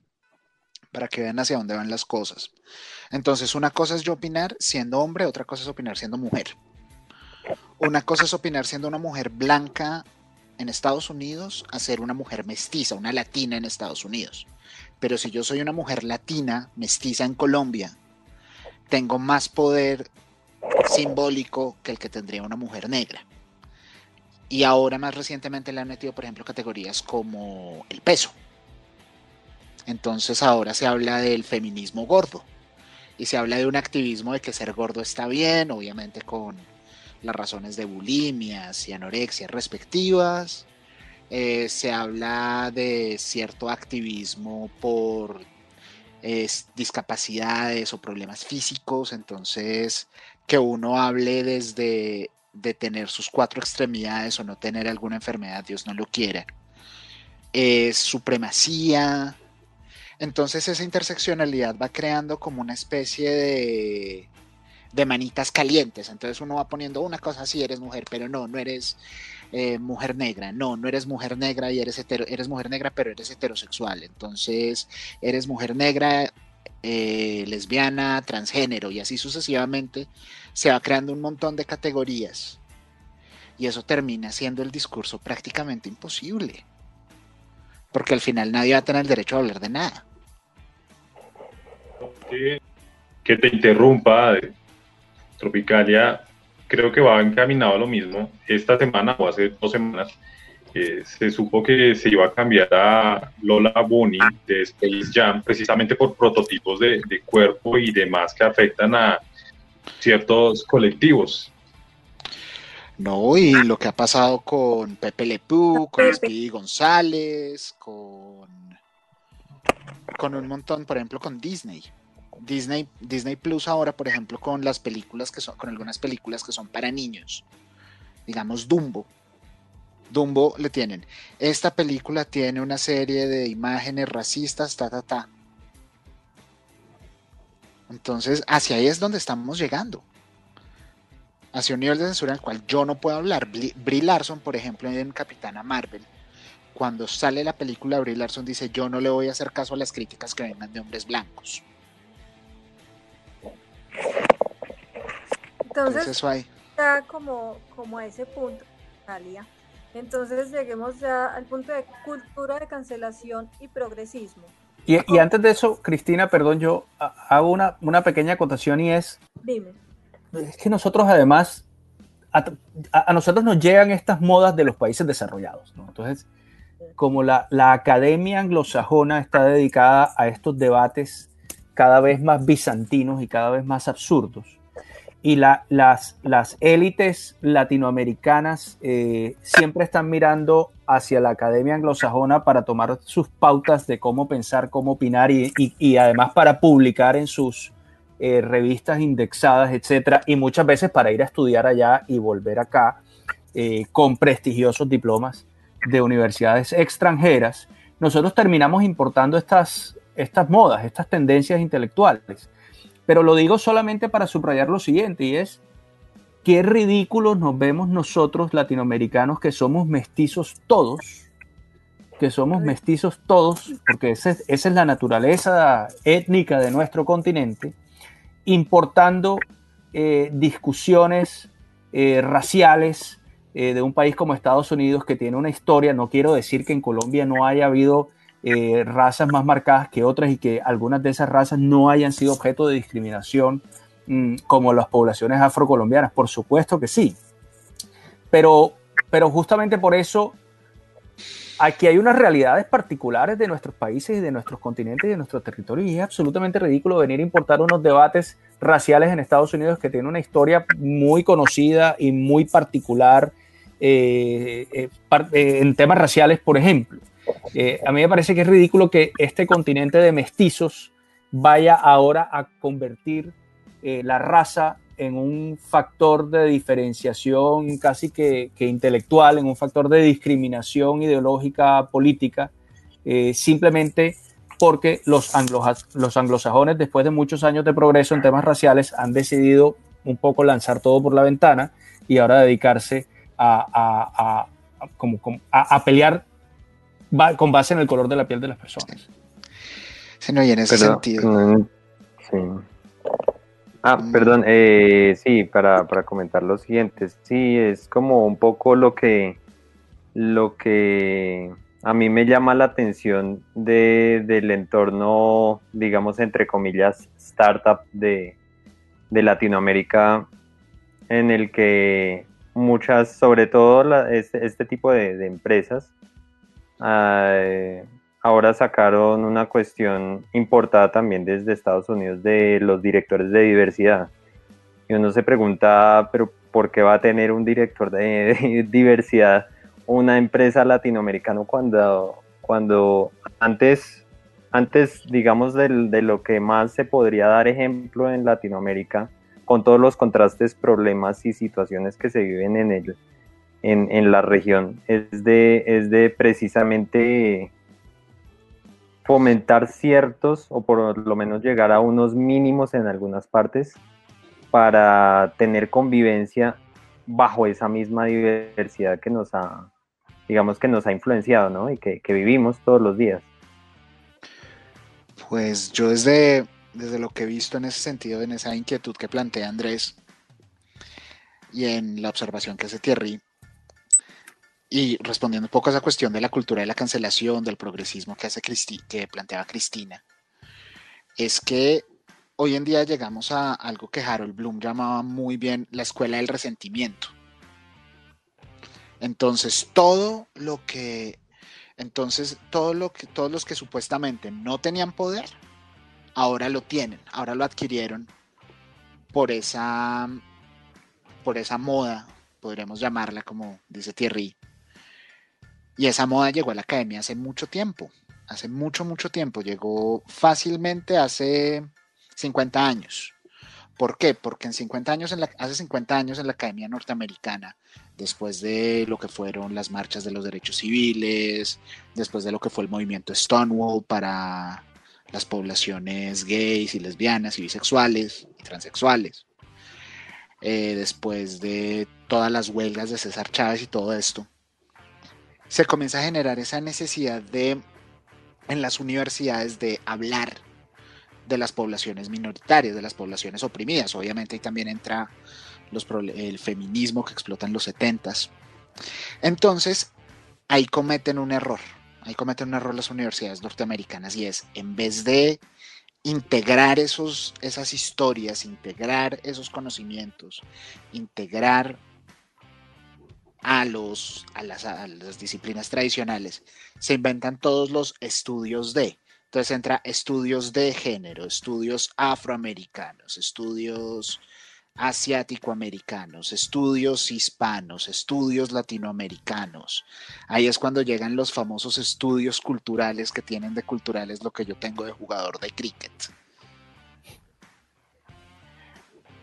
para que vean hacia dónde van las cosas. Entonces, una cosa es yo opinar siendo hombre, otra cosa es opinar siendo mujer. Una cosa es opinar siendo una mujer blanca en Estados Unidos a ser una mujer mestiza, una latina en Estados Unidos. Pero si yo soy una mujer latina, mestiza en Colombia, tengo más poder simbólico que el que tendría una mujer negra. Y ahora más recientemente le han metido, por ejemplo, categorías como el peso. Entonces ahora se habla del feminismo gordo. Y se habla de un activismo de que ser gordo está bien, obviamente con las razones de bulimias y anorexia respectivas. Eh, se habla de cierto activismo por discapacidades o problemas físicos. Entonces, que uno hable desde de tener sus cuatro extremidades o no tener alguna enfermedad, Dios no lo quiera. Es supremacía. Entonces esa interseccionalidad va creando como una especie de, de manitas calientes. Entonces uno va poniendo una cosa así, eres mujer, pero no, no eres eh, mujer negra. No, no eres mujer negra y eres, eres mujer negra, pero eres heterosexual. Entonces eres mujer negra, eh, lesbiana, transgénero y así sucesivamente se va creando un montón de categorías y eso termina siendo el discurso prácticamente imposible. Porque al final nadie va a tener el derecho a hablar de nada. Que, te interrumpa, Tropicalia, creo que va encaminado a lo mismo. Esta semana o hace dos semanas eh, se supo que se iba a cambiar a Lola Bunny de Space Jam precisamente por prototipos de cuerpo y demás que afectan a, ciertos colectivos. No, y lo que ha pasado con Pepe Le con Speedy González, con, con un montón, por ejemplo, con Disney. Disney, Disney Plus ahora, por ejemplo, con las películas que son, con algunas películas que son para niños. Digamos Dumbo. Dumbo le tienen. Esta película tiene una serie de imágenes racistas, ta, ta, ta. Entonces, hacia ahí es donde estamos llegando. Hacia un nivel de censura en el cual yo no puedo hablar. Brie Larson, por ejemplo, en Capitana Marvel, cuando sale la película, Brie Larson dice, yo no le voy a hacer caso a las críticas que vengan de hombres blancos. Entonces, ahí. ya como, como a ese punto, Talia. Entonces lleguemos ya al punto de cultura de cancelación y progresismo. Y, antes de eso, Cristina, perdón, yo hago una, una pequeña acotación y es... Dime. Es que nosotros además, a, nosotros nos llegan estas modas de los países desarrollados, ¿no? Entonces, como la, la academia anglosajona está dedicada a estos debates cada vez más bizantinos y cada vez más absurdos, y la, las, las élites latinoamericanas eh, siempre están mirando hacia la academia anglosajona para tomar sus pautas de cómo pensar, cómo opinar y, y, además para publicar en sus eh, revistas indexadas, etcétera, y muchas veces para ir a estudiar allá y volver acá eh, con prestigiosos diplomas de universidades extranjeras, nosotros terminamos importando estas, estas modas, estas tendencias intelectuales. Pero lo digo solamente para subrayar lo siguiente, y es qué ridículos nos vemos nosotros latinoamericanos que somos mestizos todos, que somos mestizos todos, porque esa es, la naturaleza étnica de nuestro continente, importando eh, discusiones eh, raciales eh, de un país como Estados Unidos que tiene una historia, no quiero decir que en Colombia no haya habido razas más marcadas que otras y que algunas de esas razas no hayan sido objeto de discriminación mm, como las poblaciones afrocolombianas. Por supuesto que sí. Pero, pero justamente por eso aquí hay unas realidades particulares de nuestros países y de nuestros continentes y de nuestros territorios y es absolutamente ridículo venir a importar unos debates raciales en Estados Unidos que tienen una historia muy conocida y muy particular eh, eh, en temas raciales, por ejemplo. Eh, a mí me parece que es ridículo que este continente de mestizos vaya ahora a convertir eh, la raza en un factor de diferenciación casi que, intelectual, en un factor de discriminación ideológica política, eh, simplemente porque los, los anglosajones, después de muchos años de progreso en temas raciales, han decidido un poco lanzar todo por la ventana y ahora dedicarse a, como, a, pelear con base en el color de la piel de las personas. Sí, no, y en ese sentido. Mm, sí. Ah, mm. perdón, eh, sí, para, comentar lo siguiente, sí, es como un poco lo que, lo que a mí me llama la atención de, del entorno, digamos, entre comillas, startup de, de Latinoamérica, en el que muchas, sobre todo este, este, tipo de, empresas, eh, ahora sacaron una cuestión importada también desde Estados Unidos de los directores de diversidad. Y uno se pregunta, pero ¿por qué va a tener un director de, diversidad una empresa latinoamericana cuando, cuando antes, antes, digamos, de, de lo que más se podría dar ejemplo en Latinoamérica, con todos los contrastes, problemas y situaciones que se viven en, el, en, en la región, es de, es de precisamente fomentar ciertos o por lo menos llegar a unos mínimos en algunas partes para tener convivencia bajo esa misma diversidad que nos ha, digamos que nos ha influenciado, ¿no? Y que, vivimos todos los días. Pues yo desde, desde lo que he visto en ese sentido, en esa inquietud que plantea Andrés y en la observación que hace Thierry, y respondiendo un poco a esa cuestión de la cultura de la cancelación, del progresismo que, hace que planteaba Cristina, es que hoy en día llegamos a algo que Harold Bloom llamaba muy bien la escuela del resentimiento. Entonces, todo lo que entonces todo lo que todos los que supuestamente no tenían poder ahora lo tienen, ahora lo adquirieron por esa por esa moda, podríamos llamarla como dice Thierry, y esa moda llegó a la academia hace mucho tiempo, hace mucho, mucho tiempo. Llegó fácilmente hace 50 años. ¿Por qué? Porque en 50 años en la, hace 50 años en la Academia Norteamericana, después de lo que fueron las marchas de los derechos civiles, después de lo que fue el movimiento Stonewall para las poblaciones gays y lesbianas y bisexuales y transexuales, eh, después de todas las huelgas de César Chávez y todo esto, se comienza a generar esa necesidad de, en las universidades, de hablar de las poblaciones minoritarias, de las poblaciones oprimidas. Obviamente ahí también entra el feminismo que explota en los 70 Entonces, ahí cometen un error. Ahí cometen un error las universidades norteamericanas y es, en vez de integrar esos, esas historias, integrar esos conocimientos, integrar a, los, a, las, disciplinas tradicionales, se inventan todos los estudios de. Entonces entra estudios de género, estudios afroamericanos, estudios asiático-americanos, estudios hispanos, estudios latinoamericanos. Ahí es cuando llegan los famosos estudios culturales que tienen de culturales lo que yo tengo de jugador de cricket.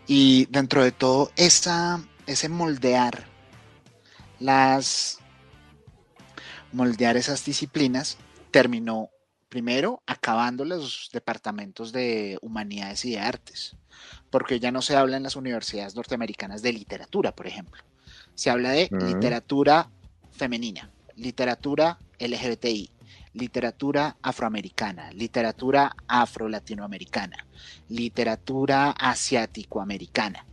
Y dentro de todo esa, ese moldear las moldear esas disciplinas, terminó primero acabando los departamentos de humanidades y de artes, porque ya no se habla en las universidades norteamericanas de literatura, por ejemplo. Se habla de literatura femenina, literatura LGBTI, literatura afroamericana, literatura afro-latinoamericana, literatura asiático-americana.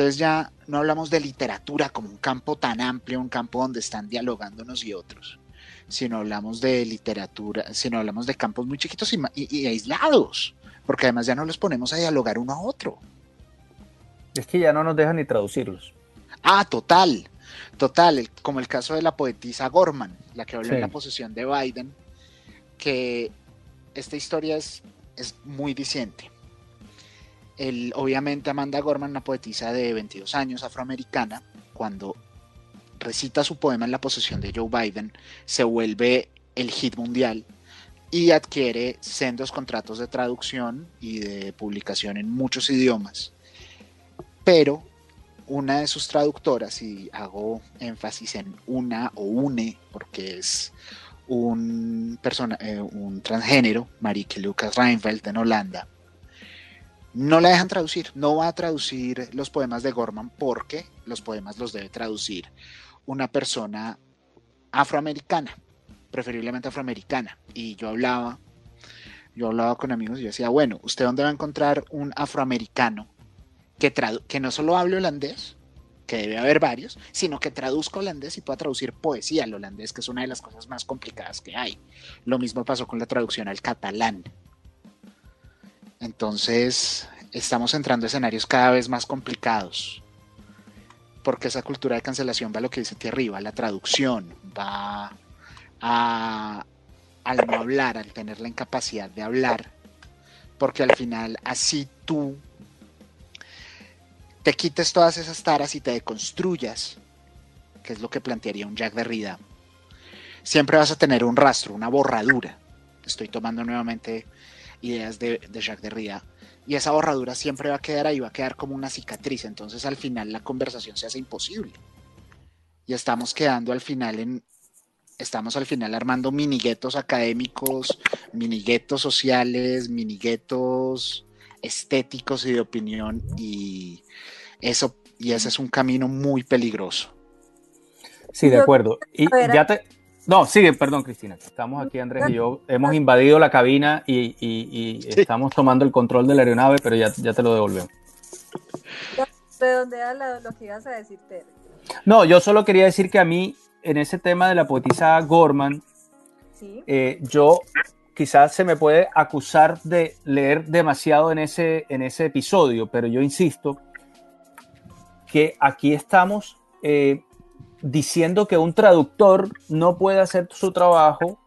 Entonces ya no hablamos de literatura como un campo tan amplio, un campo donde están dialogando unos y otros, sino hablamos de literatura, sino hablamos de campos muy chiquitos y, aislados, porque además ya no los ponemos a dialogar uno a otro. Es que ya no nos dejan ni traducirlos. Ah, total, total, como el caso de la poetisa Gorman, la que habló en la posesión de Biden, que esta historia es, es muy diciente obviamente Amanda Gorman, una poetisa de 22 años, afroamericana, cuando recita su poema en la posesión de Joe Biden, se vuelve el hit mundial y adquiere sendos contratos de traducción y de publicación en muchos idiomas. Pero una de sus traductoras, y hago énfasis en una o une, porque es un, persona, eh, un transgénero, Marieke Lucas Reinfeldt en Holanda, no la dejan traducir, no va a traducir los poemas de Gorman porque los poemas los debe traducir una persona afroamericana preferiblemente afroamericana. Y yo hablaba, yo hablaba con amigos y yo decía, bueno, ¿usted dónde va a encontrar un afroamericano que, que no solo hable holandés, que debe haber varios, sino que traduzca holandés y pueda traducir poesía al holandés, que es una de las cosas más complicadas que hay. Lo mismo pasó con la traducción al catalán. Entonces, estamos entrando a escenarios cada vez más complicados, porque esa cultura de cancelación va a lo que dice aquí arriba, la traducción, va a, al no hablar, al tener la incapacidad de hablar, porque al final así tú te quites todas esas taras y te deconstruyas, que es lo que plantearía un Jack Derrida, siempre vas a tener un rastro, una borradura. Estoy tomando nuevamente ideas de, de Jacques Derrida. Y esa borradura siempre va a quedar ahí, va a quedar como una cicatriz. Entonces al final la conversación se hace imposible. Y estamos quedando al final en, estamos al final armando miniguetos académicos, miniguetos sociales, miniguetos estéticos y de opinión y eso y ese es un camino muy peligroso. Sí, de acuerdo. Y ya te no, sigue, perdón, Cristina. Estamos aquí, Andrés y yo. Hemos invadido la cabina y, estamos tomando el control de la aeronave, pero ya, ya te lo devolvemos. ¿De dónde era lo, que ibas a decir, No, yo solo quería decir que a mí en ese tema de la poetisa Gorman, eh, yo quizás se me puede acusar de leer demasiado en ese, en ese episodio, pero yo insisto que aquí estamos eh, diciendo que un traductor no puede hacer su trabajo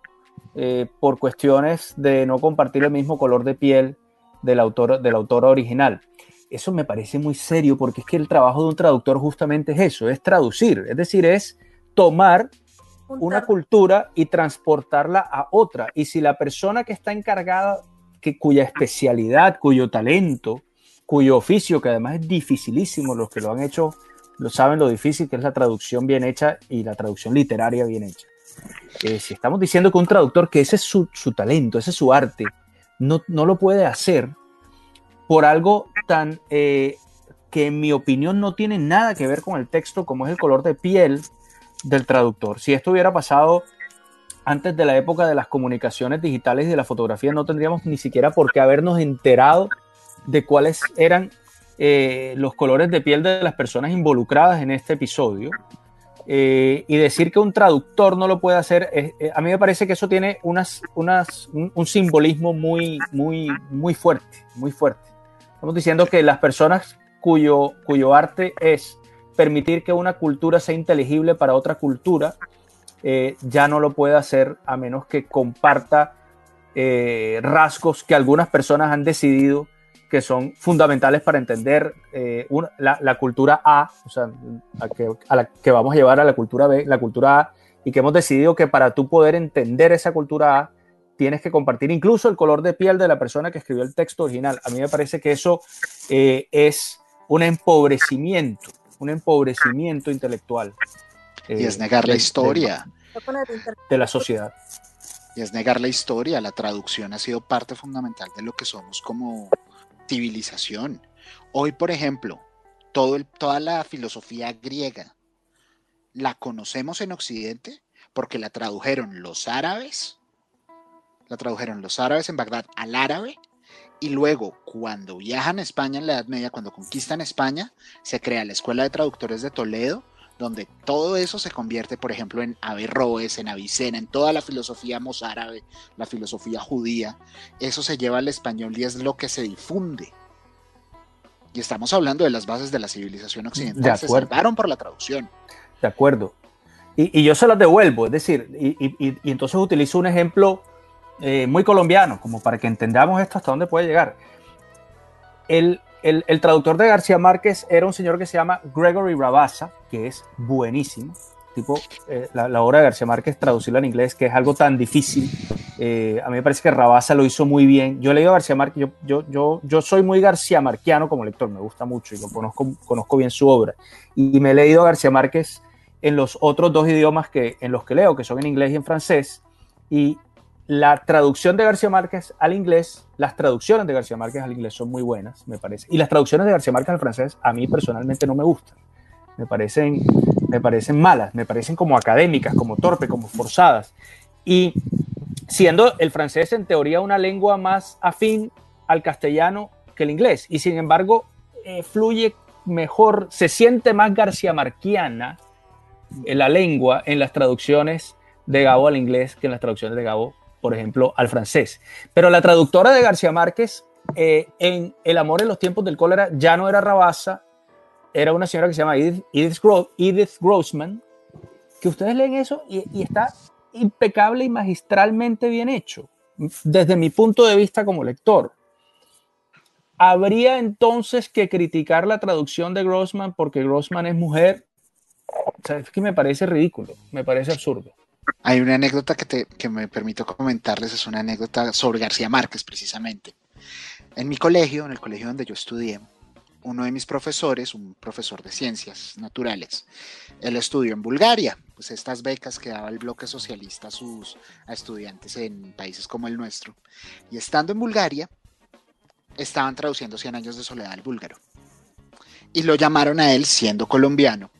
eh, por cuestiones de no compartir el mismo color de piel del autor, del autor original. Eso me parece muy serio porque es que el trabajo de un traductor justamente es eso, es traducir, es decir, es tomar una cultura y transportarla a otra. Y si la persona que está encargada, que, cuya especialidad, cuyo talento, cuyo oficio, que además es dificilísimo, los que lo han hecho lo saben lo difícil que es la traducción bien hecha y la traducción literaria bien hecha. Eh, si estamos diciendo que un traductor, que ese es su, talento, ese es su arte, no, no, lo puede hacer por algo tan eh, que en mi opinión no tiene nada que ver con el texto como es el color de piel del traductor. Si esto hubiera pasado antes de la época de las comunicaciones digitales y de la fotografía, no tendríamos ni siquiera por qué habernos enterado de cuáles eran eh, los colores de piel de las personas involucradas en este episodio. Eh, y decir que un traductor no lo puede hacer, eh, a mí me parece que eso tiene unas, unas, un, simbolismo muy, muy, muy fuerte, muy fuerte. Estamos diciendo que las personas cuyo, cuyo arte es permitir que una cultura sea inteligible para otra cultura, ya no lo puede hacer a menos que comparta rasgos que algunas personas han decidido que son fundamentales para entender eh, la, cultura A, o sea, a, que, a la que vamos a llevar a la cultura B, la cultura A, y que hemos decidido que para tú poder entender esa cultura A, tienes que compartir incluso el color de piel de la persona que escribió el texto original. A mí me parece que eso es un empobrecimiento un empobrecimiento intelectual. y es eh, negar la historia. De, la sociedad. Y es negar la historia. La traducción ha sido parte fundamental de lo que somos como civilización. Hoy, por ejemplo, todo toda la filosofía griega la conocemos en Occidente porque la tradujeron los árabes, la tradujeron los árabes en Bagdad al árabe y luego, cuando viajan a España en la Edad Media, cuando conquistan España, se crea la Escuela de Traductores de Toledo, donde todo eso se convierte, por ejemplo, en Averroes, en Avicena, en toda la filosofía mozárabe, la filosofía judía. Eso se lleva al español y es lo que se difunde. Y estamos hablando de las bases de la civilización occidental. Se salvaron por la traducción. De acuerdo. Y, yo se las devuelvo, es decir, y entonces utilizo un ejemplo eh, muy colombiano, como para que entendamos esto hasta dónde puede llegar. El, traductor de García Márquez era un señor que se llama Gregory Rabassa, que es buenísimo. tipo eh, la, obra de García Márquez, traducirla en inglés, que es algo tan difícil. Eh, a mí me parece que Rabasa lo hizo muy bien. Yo he leído a García Márquez, yo, yo, yo, soy muy García Marquiano como lector, me gusta mucho y conozco, conozco bien su obra. Y me he leído a García Márquez en los otros dos idiomas que, en los que leo, que son en inglés y en francés. Y la traducción de García Márquez al inglés, las traducciones de García Márquez al inglés son muy buenas, me parece. Y las traducciones de García Márquez al francés a mí personalmente no me gustan. Me parecen, me parecen malas, me parecen como académicas, como torpe, como forzadas. Y siendo el francés en teoría una lengua más afín al castellano que el inglés. Y sin embargo, eh, fluye mejor, se siente más García Marquiana en la lengua en las traducciones de Gabo al inglés que en las traducciones de Gabo, por ejemplo, al francés. Pero la traductora de García Márquez eh, en El amor en los tiempos del cólera ya no era Rabasa, era una señora que se llama Edith, Grossman, que ustedes leen eso y, está impecable y magistralmente bien hecho, desde mi punto de vista como lector. ¿Habría entonces que criticar la traducción de Grossman porque Grossman es mujer? es que me parece ridículo, me parece absurdo. Hay una anécdota que, te, me permito comentarles, es una anécdota sobre García Márquez precisamente. En mi colegio, en el colegio donde yo estudié, uno de mis profesores, un profesor de ciencias naturales, él estudió en Bulgaria, pues estas becas que daba el bloque socialista a sus a estudiantes en países como el nuestro. Y estando en Bulgaria, estaban traduciendo Cien años de soledad al búlgaro. Y lo llamaron a él, siendo colombiano,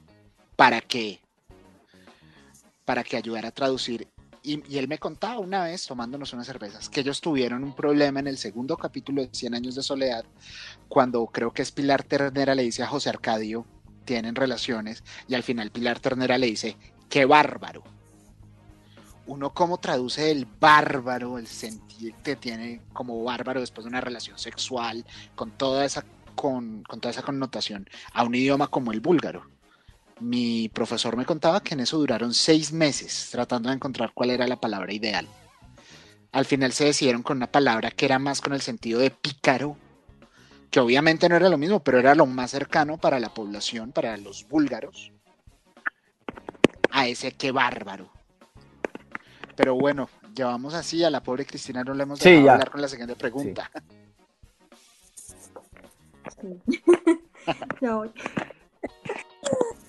para que, para que ayudara a traducir. Y, él me contaba una vez, tomándonos unas cervezas, que ellos tuvieron un problema en el segundo capítulo de Cien años de soledad, cuando creo que es Pilar Ternera le dice a José Arcadio, tienen relaciones, y al final Pilar Ternera le dice, qué bárbaro. Uno cómo traduce el bárbaro, el sentir que tiene como bárbaro después de una relación sexual, con toda esa, con toda esa connotación, a un idioma como el búlgaro mi profesor me contaba que en eso duraron seis meses tratando de encontrar cuál era la palabra ideal. Al final se decidieron con una palabra que era más con el sentido de pícaro, que obviamente no era lo mismo, pero era lo más cercano para la población, para los búlgaros, a ese qué bárbaro. Pero bueno, llevamos así a la pobre Cristina, no le hemos dejado hablar con la siguiente pregunta.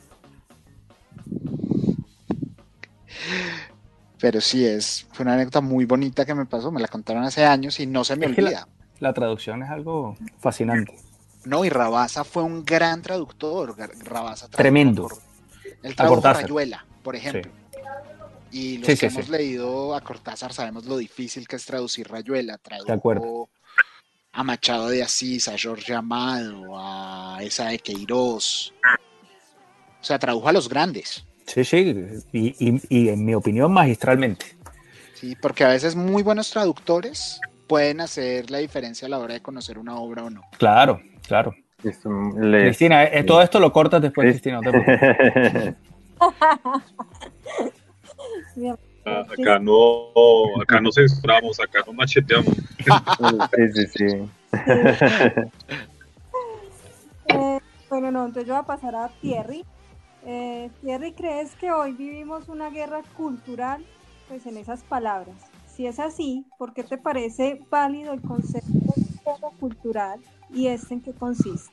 Pero sí, es, fue una anécdota muy bonita que me pasó, me la contaron hace años y no se me olvida. La, traducción es algo fascinante. No, y Rabasa fue un gran traductor. Rabasa Tremendo. el tradujo Rayuela, por ejemplo. Y los que hemos leído a Cortázar sabemos lo difícil que es traducir Rayuela. Tradujo a Machado de Asís, a George Amado, a esa de Queiroz. O sea, tradujo a los grandes. Sí, sí, y, en mi opinión magistralmente. Sí, porque a veces muy buenos traductores pueden hacer la diferencia a la hora de conocer una obra o no. Claro, claro. Cristina, eh, todo esto lo cortas después, Cristina. acá no, acá no censuramos, acá no macheteamos. sí, sí, sí. Eh, bueno, no, entonces yo voy a pasar a Thierry. Eh, Thierry, ¿crees que hoy vivimos una guerra cultural? Pues en esas palabras. Si es así, ¿por qué te parece válido el concepto de guerra cultural y este en qué consiste?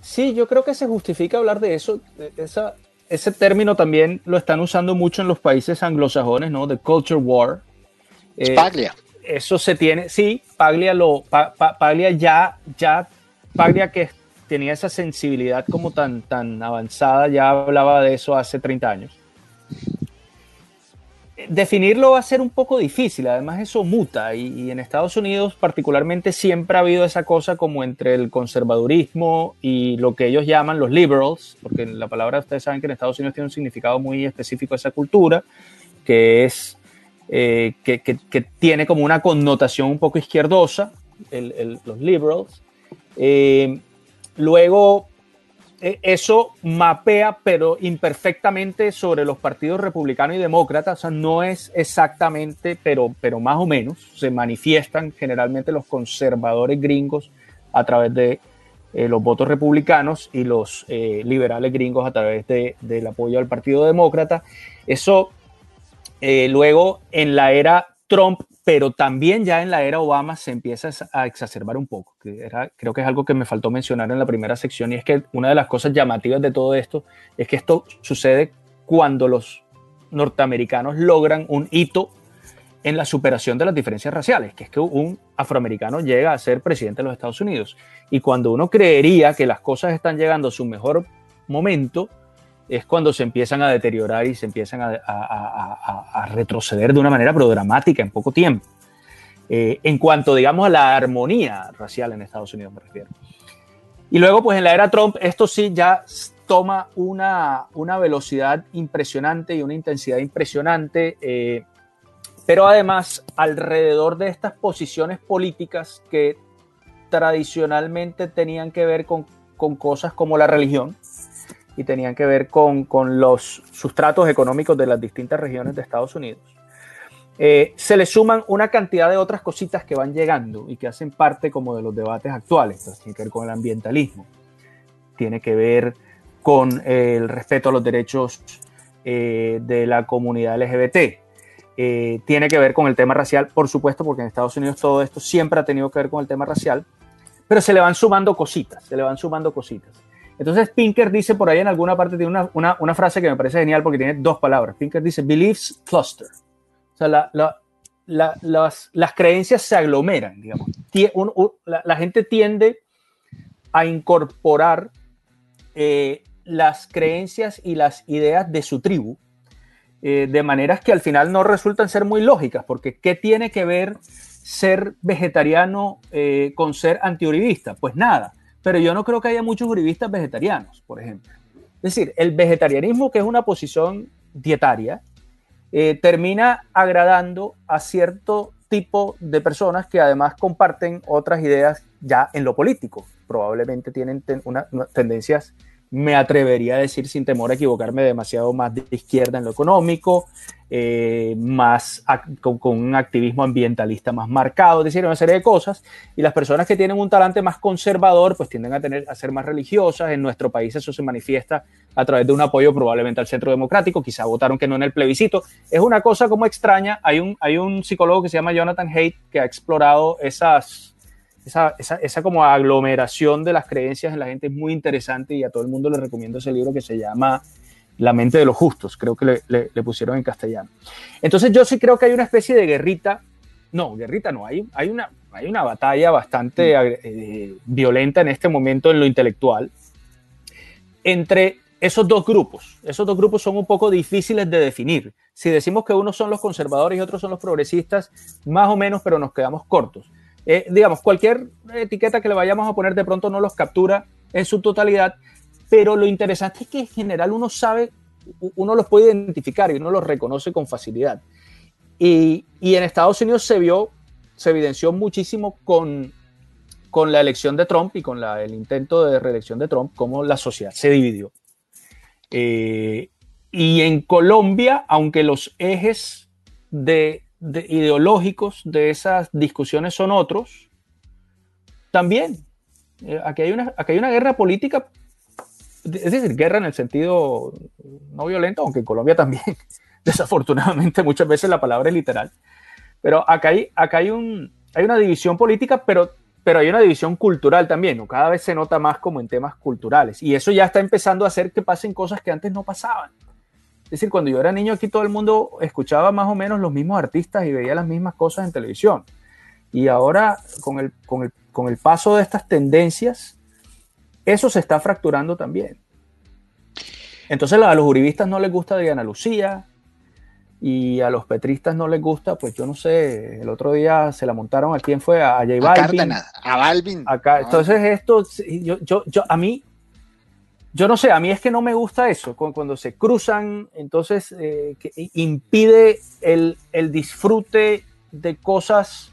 Sí, yo creo que se justifica hablar de eso. ese término también lo están usando mucho en los países anglosajones, ¿no? De culture war. Eh, Paglia. Eso se tiene, sí, Paglia lo, Paglia ya, ya, Paglia que tenía esa sensibilidad como tan, tan avanzada, ya hablaba de eso hace 30 años. Definirlo va a ser un poco difícil, además eso muta y, en Estados Unidos particularmente siempre ha habido esa cosa como entre el conservadurismo y lo que ellos llaman los liberals, porque la palabra ustedes saben que en Estados Unidos tiene un significado muy específico esa cultura, que es eh, que, tiene como una connotación un poco izquierdosa, los liberals. Eh, Luego, e, eso mapea, pero imperfectamente, sobre los partidos republicano y demócrata. O sea, no es exactamente, pero, pero más o menos. Se manifiestan generalmente los conservadores gringos a través de eh, los votos republicanos y los eh, liberales gringos a través de, del apoyo al Partido Demócrata. Eso eh, luego en la era Trump, pero también ya en la era Obama se empieza a exacerbar un poco. Que creo que es algo que me faltó mencionar en la primera sección y es que una de las cosas llamativas de todo esto es que esto sucede cuando los norteamericanos logran un hito en la superación de las diferencias raciales, que es que un afroamericano llega a ser presidente de los Estados Unidos. Y cuando uno creería que las cosas están llegando a su mejor momento, es cuando se empiezan a deteriorar y se empiezan a, a, a, retroceder de una manera programática en poco tiempo. Eh, en cuanto, digamos, a la armonía racial en Estados Unidos, me refiero. Y luego, pues en la era Trump, esto sí ya toma una, una velocidad impresionante y una intensidad impresionante. Eh, pero además alrededor de estas posiciones políticas que tradicionalmente tenían que ver con, cosas como la religión y tenían que ver con, los sustratos económicos de las distintas regiones de Estados Unidos. Eh, se le suman una cantidad de otras cositas que van llegando y que hacen parte como de los debates actuales. tiene que ver con el ambientalismo, tiene que ver con el respeto a los derechos eh, de la comunidad LGBT, eh, tiene que ver con el tema racial, por supuesto, porque en Estados Unidos todo esto siempre ha tenido que ver con el tema racial, pero se le van sumando cositas, se le van sumando cositas. Entonces Pinker dice por ahí en alguna parte, tiene una, una, frase que me parece genial porque tiene dos palabras. Pinker dice, beliefs cluster. O sea, la, las, las, creencias se aglomeran, digamos. la, gente tiende a incorporar eh, las creencias y las ideas de su tribu eh, de maneras que al final no resultan ser muy lógicas, porque ¿qué tiene que ver ser vegetariano eh, con ser antiuribista? Pues nada, pero yo no creo que haya muchos uribistas vegetarianos, por ejemplo. Es decir, el vegetarianismo, que es una posición dietaria, eh, termina agradando a cierto tipo de personas que además comparten otras ideas ya en lo político. Probablemente tienen tendencias me atrevería a decir sin temor a equivocarme demasiado más de izquierda en lo económico, eh, más con, un activismo ambientalista más marcado, es decir, una serie de cosas. Y las personas que tienen un talante más conservador, pues tienden a, tener, a ser más religiosas. En nuestro país eso se manifiesta a través de un apoyo probablemente al centro democrático, quizá votaron que no en el plebiscito. Es una cosa como extraña. Hay un, hay un psicólogo que se llama Jonathan Haidt que ha explorado esas esa, esa, esa, como aglomeración de las creencias en la gente es muy interesante y a todo el mundo le recomiendo ese libro que se llama La mente de los justos, creo que le, le, pusieron en castellano. Entonces yo sí creo que hay una especie de guerrita, no, guerrita no, hay, hay, una, hay una batalla bastante eh, violenta en este momento en lo intelectual entre esos dos grupos. Esos dos grupos son un poco difíciles de definir. Si decimos que unos son los conservadores y otros son los progresistas, más o menos, pero nos quedamos cortos. Eh, digamos, cualquier etiqueta que le vayamos a poner de pronto no los captura en su totalidad, pero lo interesante es que en general uno sabe, uno los puede identificar y uno los reconoce con facilidad. Y, y en Estados Unidos se vio, se evidenció muchísimo con, con la elección de Trump y con la, el intento de reelección de Trump, cómo la sociedad se dividió. Eh, y en Colombia, aunque los ejes de ideológicos de esas discusiones son otros, también eh, aquí, hay una, aquí hay una guerra política, es decir, guerra en el sentido no violento, aunque en Colombia también, desafortunadamente muchas veces la palabra es literal, pero acá hay, acá hay, un, hay una división política, pero, pero hay una división cultural también, ¿no? cada vez se nota más como en temas culturales, y eso ya está empezando a hacer que pasen cosas que antes no pasaban. Es decir, cuando yo era niño aquí todo el mundo escuchaba más o menos los mismos artistas y veía las mismas cosas en televisión. Y ahora, con el, con el, con el paso de estas tendencias, eso se está fracturando también. Entonces a los uribistas no les gusta Diana Lucía y a los petristas no les gusta, pues yo no sé, el otro día se la montaron a quién fue, a J Balvin. A, Balvin. Acá. Entonces esto, yo, yo, yo, a mí yo no sé, a mí es que no me gusta eso, cuando se cruzan, entonces eh, que impide el, disfrute de cosas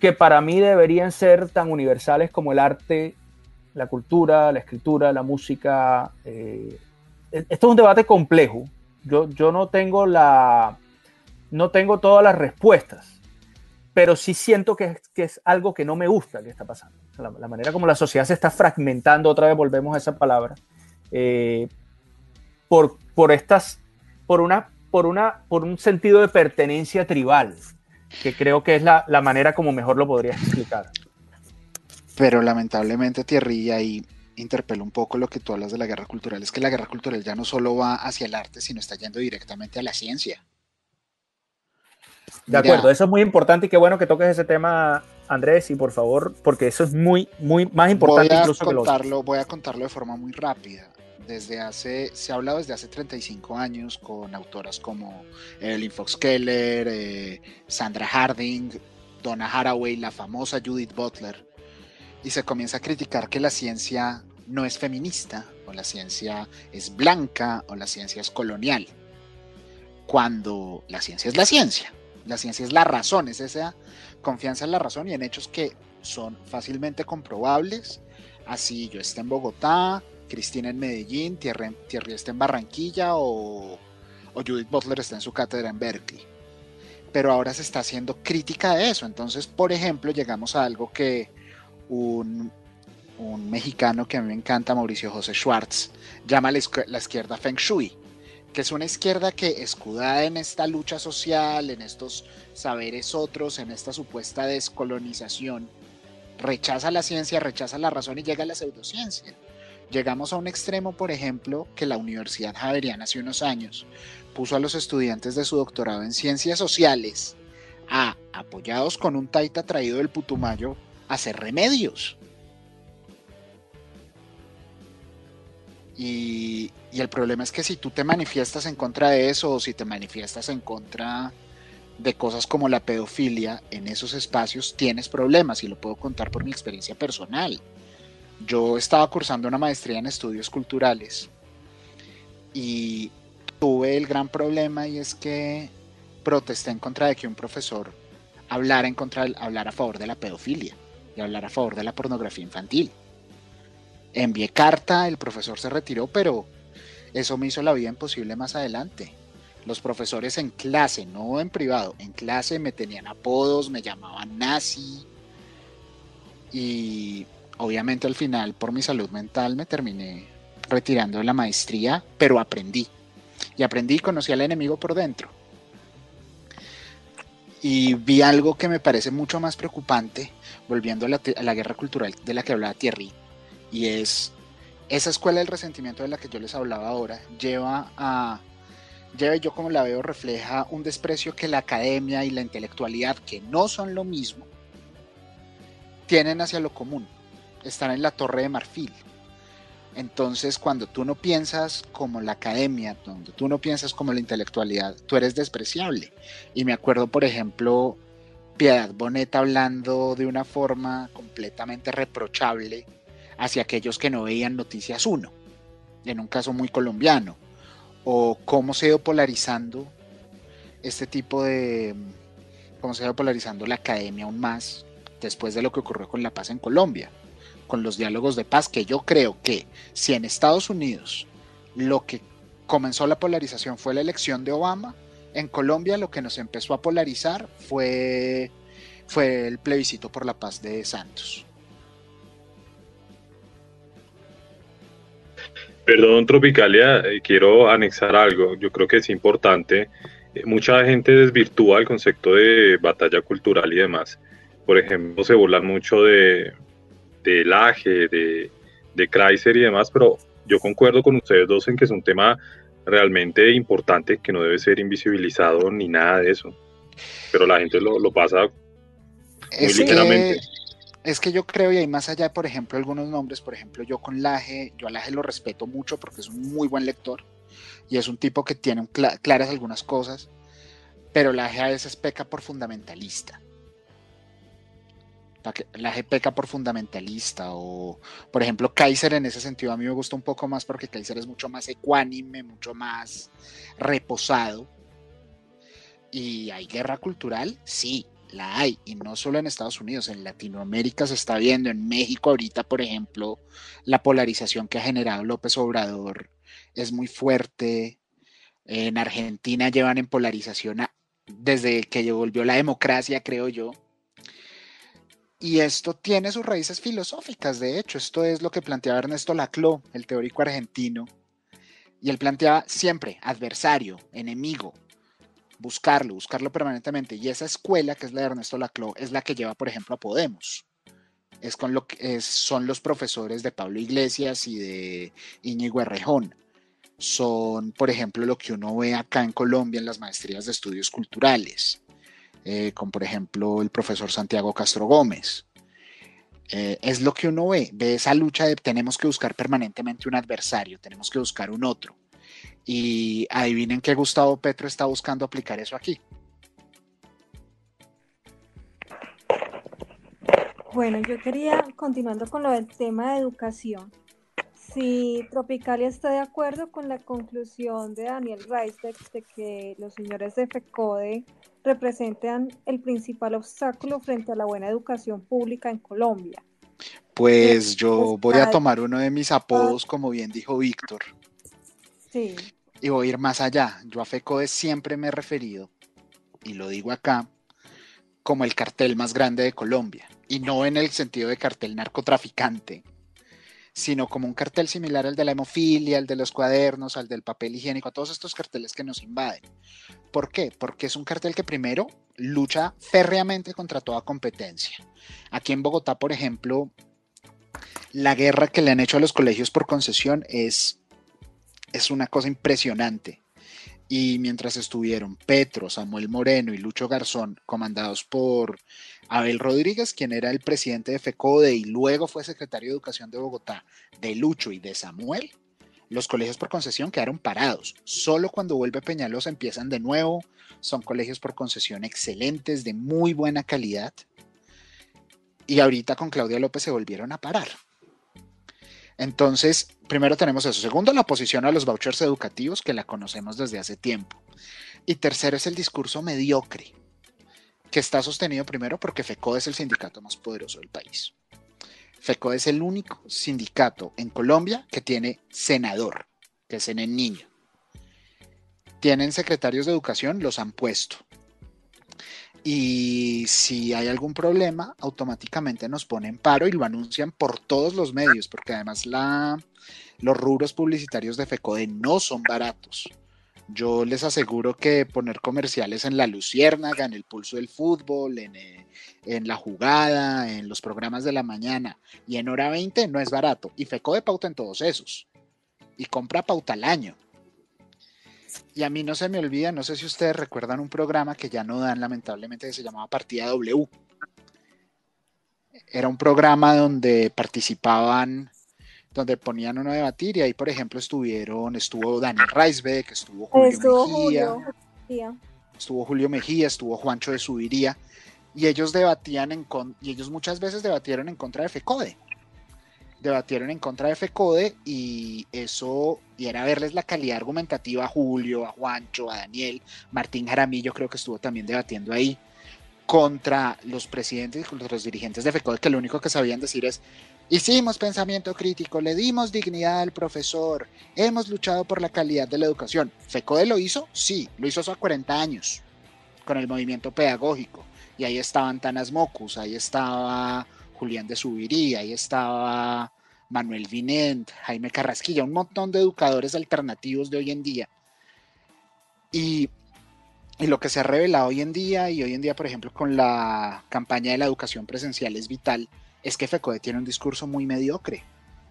que para mí deberían ser tan universales como el arte, la cultura, la escritura, la música. Eh, e-, esto es un debate complejo. Yo, yo no tengo la, no tengo todas las respuestas, pero sí siento que, es algo que no me gusta que está pasando. La, manera como la sociedad se está fragmentando, otra vez volvemos a esa palabra, eh, por, por estas, por una, por una, por un sentido de pertenencia tribal, que creo que es la, la manera como mejor lo podría explicar. Pero lamentablemente, Thierry, ahí interpelo un poco lo que tú hablas de la guerra cultural, es que la guerra cultural ya no solo va hacia el arte, sino está yendo directamente a la ciencia. De acuerdo, eso es muy importante y qué bueno que toques ese tema, Andrés, y por favor, porque eso es muy, muy más importante voy a incluso contarlo, Voy a contarlo de forma muy rápida. Desde hace, se ha hablado desde hace 35 años con autoras como Evelyn Fox Keller, eh, Sandra Harding, Donna Haraway, la famosa Judith Butler, y se comienza a criticar que la ciencia no es feminista, o la ciencia es blanca, o la ciencia es colonial, cuando la ciencia es la ciencia. La ciencia es la razón, es esa confianza en la razón y en hechos que son fácilmente comprobables. Así yo esté en Bogotá, Cristina en Medellín, Thierry, está en Barranquilla o, o Judith Butler está en su cátedra en Berkeley. Pero ahora se está haciendo crítica de eso. Entonces, por ejemplo, llegamos a algo que un, un mexicano que a mí me encanta, Mauricio José Schwartz, llama la, la izquierda Feng Shui, que es una izquierda que escudada en esta lucha social, en estos saberes otros, en esta supuesta descolonización, rechaza la ciencia, rechaza la razón y llega a la pseudociencia. Llegamos a un extremo, por ejemplo, que la Universidad Javeriana hace unos años puso a los estudiantes de su doctorado en ciencias sociales a, apoyados con un taita traído del Putumayo, hacer remedios. Y, el problema es que si tú te manifiestas en contra de eso o si te manifiestas en contra de cosas como la pedofilia en esos espacios, tienes problemas y lo puedo contar por mi experiencia personal. Yo estaba cursando una maestría en estudios culturales y tuve el gran problema y es que protesté en contra de que un profesor hablara en contra hablara a favor de la pedofilia y hablar a favor de la pornografía infantil. Envié carta, el profesor se retiró, pero eso me hizo la vida imposible más adelante. Los profesores en clase, no en privado, en clase me tenían apodos, me llamaban nazi. Y obviamente al final, por mi salud mental, me terminé retirando de la maestría, pero aprendí. Y aprendí y conocí al enemigo por dentro. Y vi algo que me parece mucho más preocupante volviendo a la, guerra cultural de la que hablaba Thierry, y es esa escuela del resentimiento de la que yo les hablaba ahora, lleva a, lleva yo como la veo, refleja un desprecio que la academia y la intelectualidad, que no son lo mismo, tienen hacia lo común, están en la torre de marfil. Entonces, cuando tú no piensas como la academia, cuando tú no piensas como la intelectualidad, tú eres despreciable. Y me acuerdo, por ejemplo, Piedad Bonet hablando de una forma completamente reprochable hacia aquellos que no veían Noticias 1, en un caso muy colombiano, o cómo se ha ido polarizando este tipo de, cómo se ha ido polarizando la academia aún más después de lo que ocurrió con la paz en Colombia, con los diálogos de paz, que yo creo que si en Estados Unidos lo que comenzó la polarización fue la elección de Obama, en Colombia lo que nos empezó a polarizar fue, fue el plebiscito por la paz de Santos. Perdón, Tropicalia, eh, quiero anexar algo. Yo creo que es importante. Eh, mucha gente desvirtúa el concepto de batalla cultural y demás. Por ejemplo, se burlan mucho de, de Laje, de, de Chrysler y demás, pero yo concuerdo con ustedes dos en que es un tema realmente importante que no debe ser invisibilizado ni nada de eso. Pero la gente lo, pasa muy es ligeramente. Es que yo creo, y hay más allá, por ejemplo, algunos nombres, por ejemplo, yo con Laje, yo a Laje lo respeto mucho porque es un muy buen lector y es un tipo que tiene claras algunas cosas, pero Laje a veces peca por fundamentalista la G peca por fundamentalista o, por ejemplo, Kaiser en ese sentido a mí me gusta un poco más porque Kaiser es mucho más ecuánime, mucho más reposado. ¿Y hay guerra cultural? Sí, la hay, y no solo en Estados Unidos, en Latinoamérica se está viendo, en México ahorita, por ejemplo, la polarización que ha generado López Obrador es muy fuerte. En Argentina llevan en polarización desde que volvió la democracia, creo yo Y esto tiene sus raíces filosóficas, de hecho, esto es lo que planteaba Ernesto Laclau, el teórico argentino. Y él planteaba siempre adversario, enemigo, buscarlo, buscarlo permanentemente. Y esa escuela, que es la de Ernesto Laclau, es la que lleva, por ejemplo, a Podemos. Es con lo que son los profesores de Pablo Iglesias y de Íñigo Errejón. Son, por ejemplo, lo que uno ve acá en Colombia en las maestrías de estudios culturales eh, con por ejemplo el profesor Santiago Castro Gómez. Eh, es lo que uno ve, ve esa lucha de tenemos que buscar permanentemente un adversario, tenemos que buscar un otro. Y adivinen que Gustavo Petro está buscando aplicar eso aquí. Bueno, yo quería, continuando con lo del tema de educación, si Tropicalia está de acuerdo con la conclusión de Daniel Reisbeck de que los señores de FECODE representan el principal obstáculo frente a la buena educación pública en Colombia. Pues yo voy a tomar uno de mis apodos, como bien dijo Víctor. Sí. Y voy a ir más allá. Yo a FECODE siempre me he referido, y lo digo acá, como el cartel más grande de Colombia. Y no en el sentido de cartel narcotraficante, sino como un cartel similar al de la hemofilia, al de los cuadernos, al del papel higiénico, a todos estos carteles que nos invaden. ¿Por qué? Porque es un cartel que primero lucha férreamente contra toda competencia. Aquí en Bogotá, por ejemplo, la guerra que le han hecho a los colegios por concesión es, es una cosa impresionante. Y mientras estuvieron Petro, Samuel Moreno y Lucho Garzón, comandados por Abel Rodríguez, quien era el presidente de FECODE y luego fue secretario de Educación de Bogotá, de Lucho y de Samuel, los colegios por concesión quedaron parados. Solo cuando vuelve Peñalosa empiezan de nuevo. Son colegios por concesión excelentes, de muy buena calidad. Y ahorita con Claudia López se volvieron a parar. Entonces, primero tenemos eso. Segundo, la oposición a los vouchers educativos, que la conocemos desde hace tiempo. Y tercero es el discurso mediocre que está sostenido primero porque FECODE es el sindicato más poderoso del país. FECODE es el único sindicato en Colombia que tiene senador, que es en el niño. Tienen secretarios de educación, los han puesto. Y si hay algún problema, automáticamente nos ponen paro y lo anuncian por todos los medios, porque además los rubros publicitarios de FECODE no son baratos. Yo les aseguro que poner comerciales en La Luciérnaga, en el pulso del fútbol, eh, en, la jugada, en los programas de la mañana y en hora 20 no es barato. Y FECO de pauta en todos esos. Y compra pauta al año. Y a mí no se me olvida, no sé si ustedes recuerdan un programa que ya no dan lamentablemente que se llamaba Partida W. Era un programa donde participaban donde ponían uno a debatir y ahí, por ejemplo, estuvieron, estuvo Daniel Reisbeck, estuvo Julio Mejía, estuvo Julio Mejía, estuvo Juancho de Subiría, y ellos debatían en y ellos muchas veces debatieron en contra de FECODE. Debatieron en contra de FECODE y eso, y era verles la calidad argumentativa a Julio, a Juancho, a Daniel, Martín Jaramillo creo que estuvo también debatiendo ahí contra los presidentes y los dirigentes de FECODE que lo único que sabían decir es Hicimos pensamiento crítico, le dimos dignidad al profesor, hemos luchado por la calidad de la educación. ¿FECODE lo hizo? Sí, lo hizo hace 40 años, con el movimiento pedagógico. Y ahí estaban Tanas Mocus, ahí estaba Julián de Subirí, ahí estaba Manuel Vinent, Jaime Carrasquilla, un montón de educadores alternativos de hoy en día. Y, y, lo que se ha revelado hoy en día, y hoy en día, por ejemplo, con la campaña de la educación presencial es vital, es que FECODE tiene un discurso muy mediocre.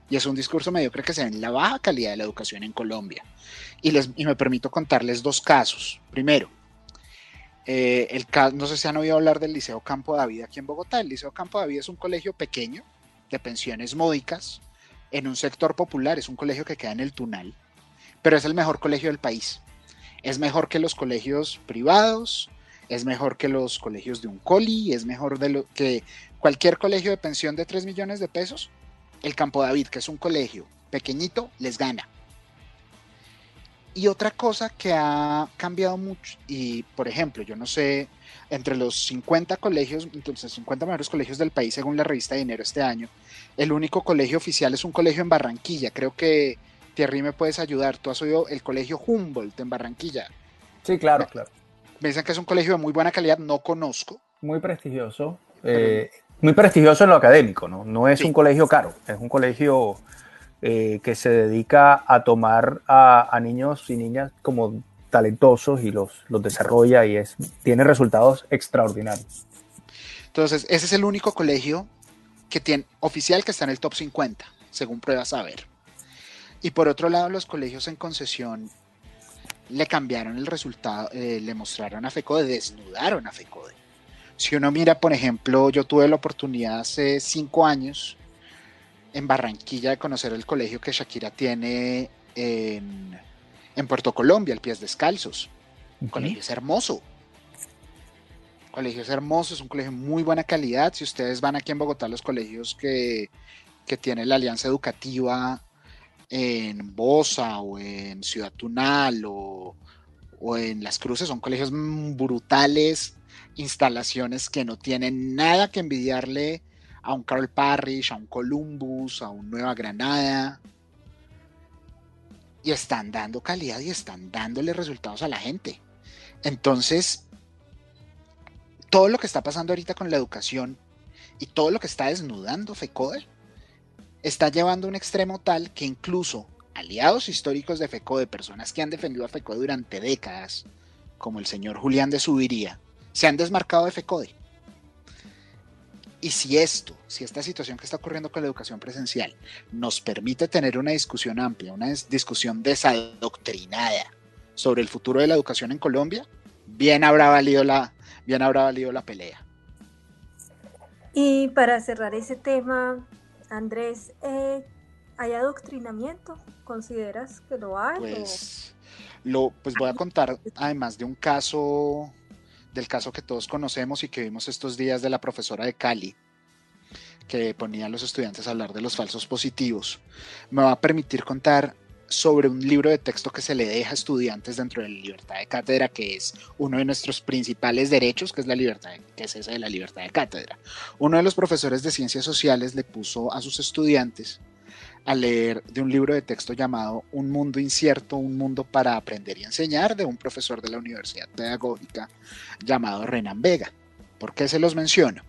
Y es un discurso mediocre que se ve en la baja calidad de la educación en Colombia. Y, les, me permito contarles dos casos. Primero, eh, el, no sé si han oído hablar del Liceo Campo David aquí en Bogotá. El Liceo Campo David es un colegio pequeño, de pensiones módicas, en un sector popular. Es un colegio que queda en el Tunal, pero es el mejor colegio del país. Es mejor que los colegios privados, es mejor que los colegios de un coli, es mejor de lo, que cualquier colegio de pensión de 3 millones de pesos, el Campo David, que es un colegio pequeñito, les gana. Y otra cosa que ha cambiado mucho, y por ejemplo, yo no sé, entre los 50 colegios, entonces los 50 mejores colegios del país, según la revista Dinero este año, el único colegio oficial es un colegio en Barranquilla. Creo que Thierry me puedes ayudar. Tú has oído el colegio Humboldt en Barranquilla. Sí, claro, claro. Me dicen que es un colegio de muy buena calidad, no conozco. Muy prestigioso. Eh, muy prestigioso en lo académico, ¿no? No es un colegio caro, es un colegio eh, que se dedica a tomar a, niños y niñas como talentosos y los, los desarrolla y es, tiene resultados extraordinarios. Entonces, ese es el único colegio que tiene, oficial que está en el top 50, según pruebas saber. Y por otro lado, los colegios en concesión le cambiaron el resultado, eh, le mostraron a FECODE, desnudaron a FECODE. Si uno mira, por ejemplo, yo tuve la oportunidad hace cinco años en Barranquilla de conocer el colegio que Shakira tiene en, Puerto Colombia, el Pies Descalzos. El colegio es hermoso. El colegio es hermoso, es un colegio de muy buena calidad. Si ustedes van aquí en Bogotá, los colegios que, que tiene la Alianza Educativa en Bosa o en Ciudad Tunal o, o en Las Cruces, son colegios brutales, instalaciones que no tienen nada que envidiarle a un Carl Parrish, a un Columbus, a un Nueva Granada. Y están dando calidad y están dándole resultados a la gente. Entonces, todo lo que está pasando ahorita con la educación y todo lo que está desnudando FECODE está llevando a un extremo tal que incluso aliados históricos de FECODE, personas que han defendido a FECODE durante décadas, como el señor Julián de Subiría, se han desmarcado de FECODE. Y si esto, si esta situación que está ocurriendo con la educación presencial nos permite tener una discusión amplia, una discusión desadoctrinada sobre el futuro de la educación en Colombia, bien habrá valido la, bien habrá valido la pelea. Y para cerrar ese tema, Andrés, eh, ¿hay adoctrinamiento? ¿Consideras que lo hay? Pues, lo, pues voy a contar además de un caso del caso que todos conocemos y que vimos estos días de la profesora de Cali, que ponía a los estudiantes a hablar de los falsos positivos, me va a permitir contar sobre un libro de texto que se le deja a estudiantes dentro de la libertad de cátedra, que es uno de nuestros principales derechos, que es la libertad, que es esa de la libertad de cátedra. Uno de los profesores de ciencias sociales le puso a sus estudiantes a leer de un libro de texto llamado Un mundo incierto, un mundo para aprender y enseñar de un profesor de la Universidad Pedagógica llamado Renan Vega. ¿Por qué se los menciono?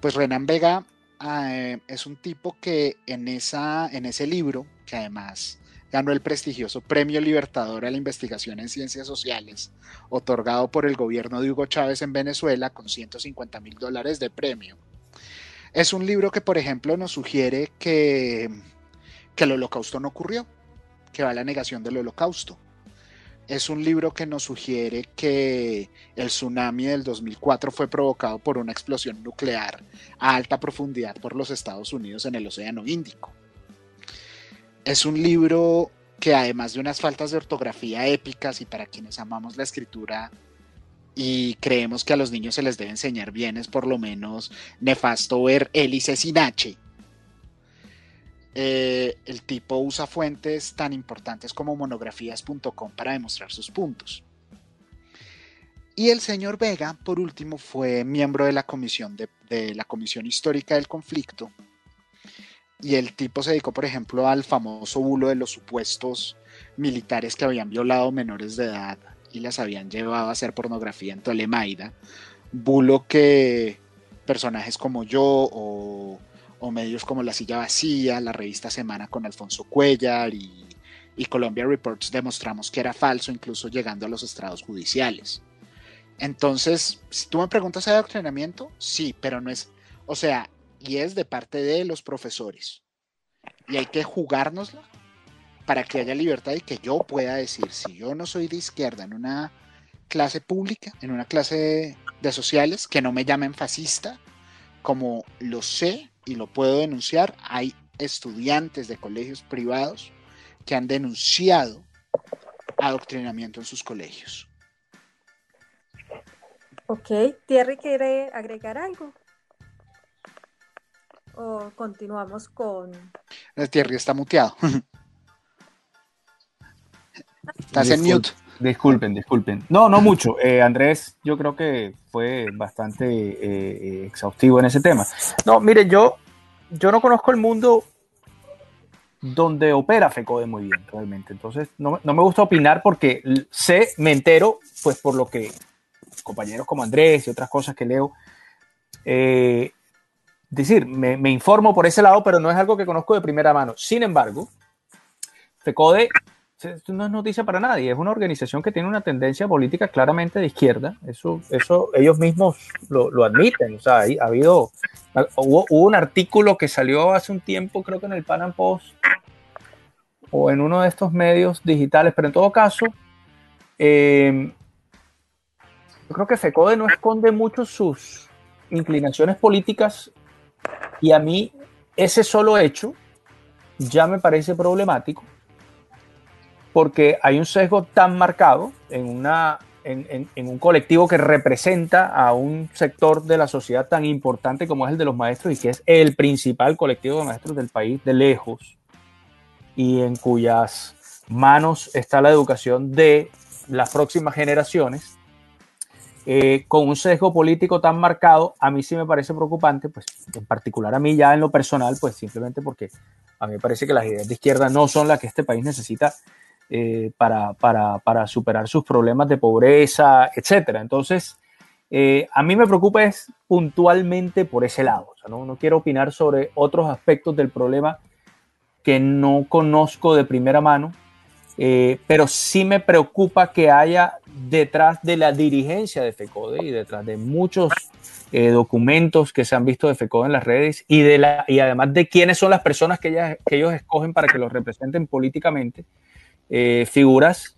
Pues Renan Vega eh, es un tipo que en, esa, en ese libro, que además ganó el prestigioso Premio Libertador a la Investigación en Ciencias Sociales, otorgado por el gobierno de Hugo Chávez en Venezuela con 150 mil dólares de premio. Es un libro que, por ejemplo, nos sugiere que que el holocausto no ocurrió, que va la negación del holocausto. Es un libro que nos sugiere que el tsunami del 2004 fue provocado por una explosión nuclear a alta profundidad por los Estados Unidos en el Océano Índico. Es un libro que además de unas faltas de ortografía épicas y para quienes amamos la escritura y creemos que a los niños se les debe enseñar bien, es por lo menos nefasto ver hélice sin eh, el tipo usa fuentes tan importantes como monografías.com para demostrar sus puntos. Y el señor Vega, por último, fue miembro de la comisión, de, la comisión histórica del conflicto. Y el tipo se dedicó, por ejemplo, al famoso bulo de los supuestos militares que habían violado menores de edad y las habían llevado a hacer pornografía en Tolemaida. Bulo que personajes como yo o o medios como La Silla Vacía, la revista Semana con Alfonso Cuellar y, Colombia Reports demostramos que era falso, incluso llegando a los estrados judiciales. Entonces, si tú me preguntas de adoctrinamiento, sí, pero no es, o sea, y es de parte de los profesores. Y hay que jugárnosla para que haya libertad y que yo pueda decir, si yo no soy de izquierda en una clase pública, en una clase de sociales, que no me llamen fascista, como lo sé y lo puedo denunciar, hay estudiantes de colegios privados que han denunciado adoctrinamiento en sus colegios. Ok, Thierry quiere agregar algo. O continuamos con. El Thierry está muteado. Estás en mute. Disculpen, disculpen. No, no mucho. Eh, Andrés, yo creo que fue bastante eh, eh, exhaustivo en ese tema. No, mire, yo, yo no conozco el mundo donde opera FECODE muy bien, realmente. Entonces, no, no, me gusta opinar porque sé, me entero, pues por lo que compañeros como Andrés y otras cosas que leo, decir, me, me, informo por ese lado, pero no es algo que conozco de primera mano. Sin embargo, FECODE no es noticia para nadie, es una organización que tiene una tendencia política claramente de izquierda, eso, eso ellos mismos lo, lo admiten, o sea, ha habido, hubo, un artículo que salió hace un tiempo, creo que en el Pan Post, o en uno de estos medios digitales, pero en todo caso, eh, yo creo que FECODE no esconde mucho sus inclinaciones políticas y a mí ese solo hecho ya me parece problemático porque hay un sesgo tan marcado en, una, en, en, un colectivo que representa a un sector de la sociedad tan importante como es el de los maestros y que es el principal colectivo de maestros del país de lejos y en cuyas manos está la educación de las próximas generaciones, eh, con un sesgo político tan marcado, a mí sí me parece preocupante, pues en particular a mí ya en lo personal, pues simplemente porque a mí me parece que las ideas de izquierda no son las que este país necesita eh, para, para, para, superar sus problemas de pobreza, etcétera. Entonces, eh, a mí me preocupa es puntualmente por ese lado. O sea, no, no, quiero opinar sobre otros aspectos del problema que no conozco de primera mano, eh, pero sí me preocupa que haya detrás de la dirigencia de FECODE y detrás de muchos documentos que se han visto de FECODE en las redes y, de la, y además de quiénes son las personas que, ellas, que ellos escogen para que los representen políticamente, eh, figuras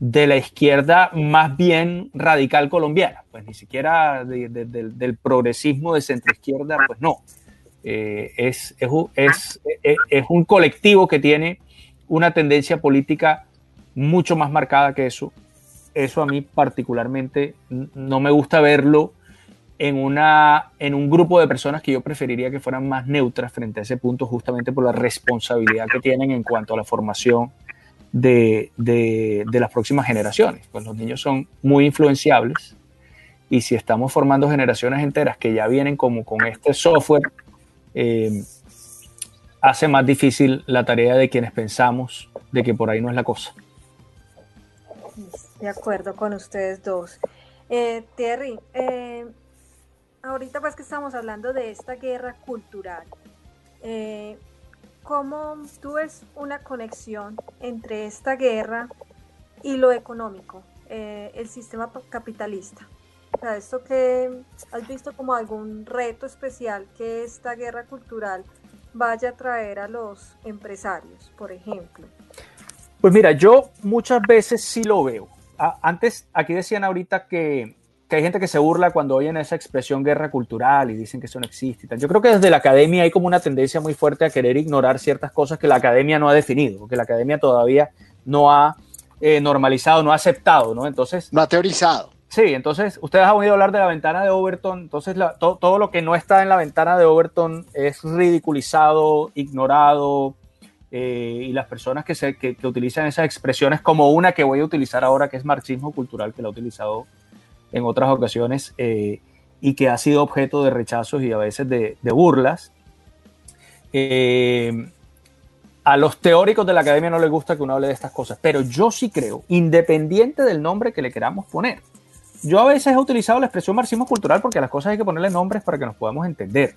de la izquierda más bien radical colombiana, pues ni siquiera de, de, de, del progresismo de centroizquierda, pues no. Eh, es, es, es, es, un colectivo que tiene una tendencia política mucho más marcada que eso. Eso a mí particularmente no me gusta verlo en, una, en un grupo de personas que yo preferiría que fueran más neutras frente a ese punto, justamente por la responsabilidad que tienen en cuanto a la formación de, de, de, las próximas generaciones. Pues los niños son muy influenciables y si estamos formando generaciones enteras que ya vienen como con este software, eh, hace más difícil la tarea de quienes pensamos de que por ahí no es la cosa. De acuerdo con ustedes dos. Eh, Terry, eh, ahorita pues que estamos hablando de esta guerra cultural, ¿cómo tú ves una conexión entre esta guerra y lo económico, eh, el sistema capitalista? O sea, ¿esto que has visto como algún reto especial que esta guerra cultural vaya a traer a los empresarios, por ejemplo? Pues mira, yo muchas veces sí lo veo. Antes, aquí decían ahorita que, que hay gente que se burla cuando oyen esa expresión guerra cultural y dicen que eso no existe. Y tal. Yo creo que desde la academia hay como una tendencia muy fuerte a querer ignorar ciertas cosas que la academia no ha definido, porque la academia todavía no ha eh, normalizado, no ha aceptado, ¿no? Entonces... No ha teorizado. Sí, entonces ustedes han oído hablar de la ventana de Overton, entonces la, to, todo lo que no está en la ventana de Overton es ridiculizado, ignorado, eh, y las personas que, se, que, que utilizan esas expresiones como una que voy a utilizar ahora, que es marxismo cultural, que la he utilizado en otras ocasiones eh, y que ha sido objeto de rechazos y a veces de, de burlas. Eh, a los teóricos de la academia no les gusta que uno hable de estas cosas, pero yo sí creo, independiente del nombre que le queramos poner. Yo a veces he utilizado la expresión marxismo cultural porque a las cosas hay que ponerle nombres para que nos podamos entender,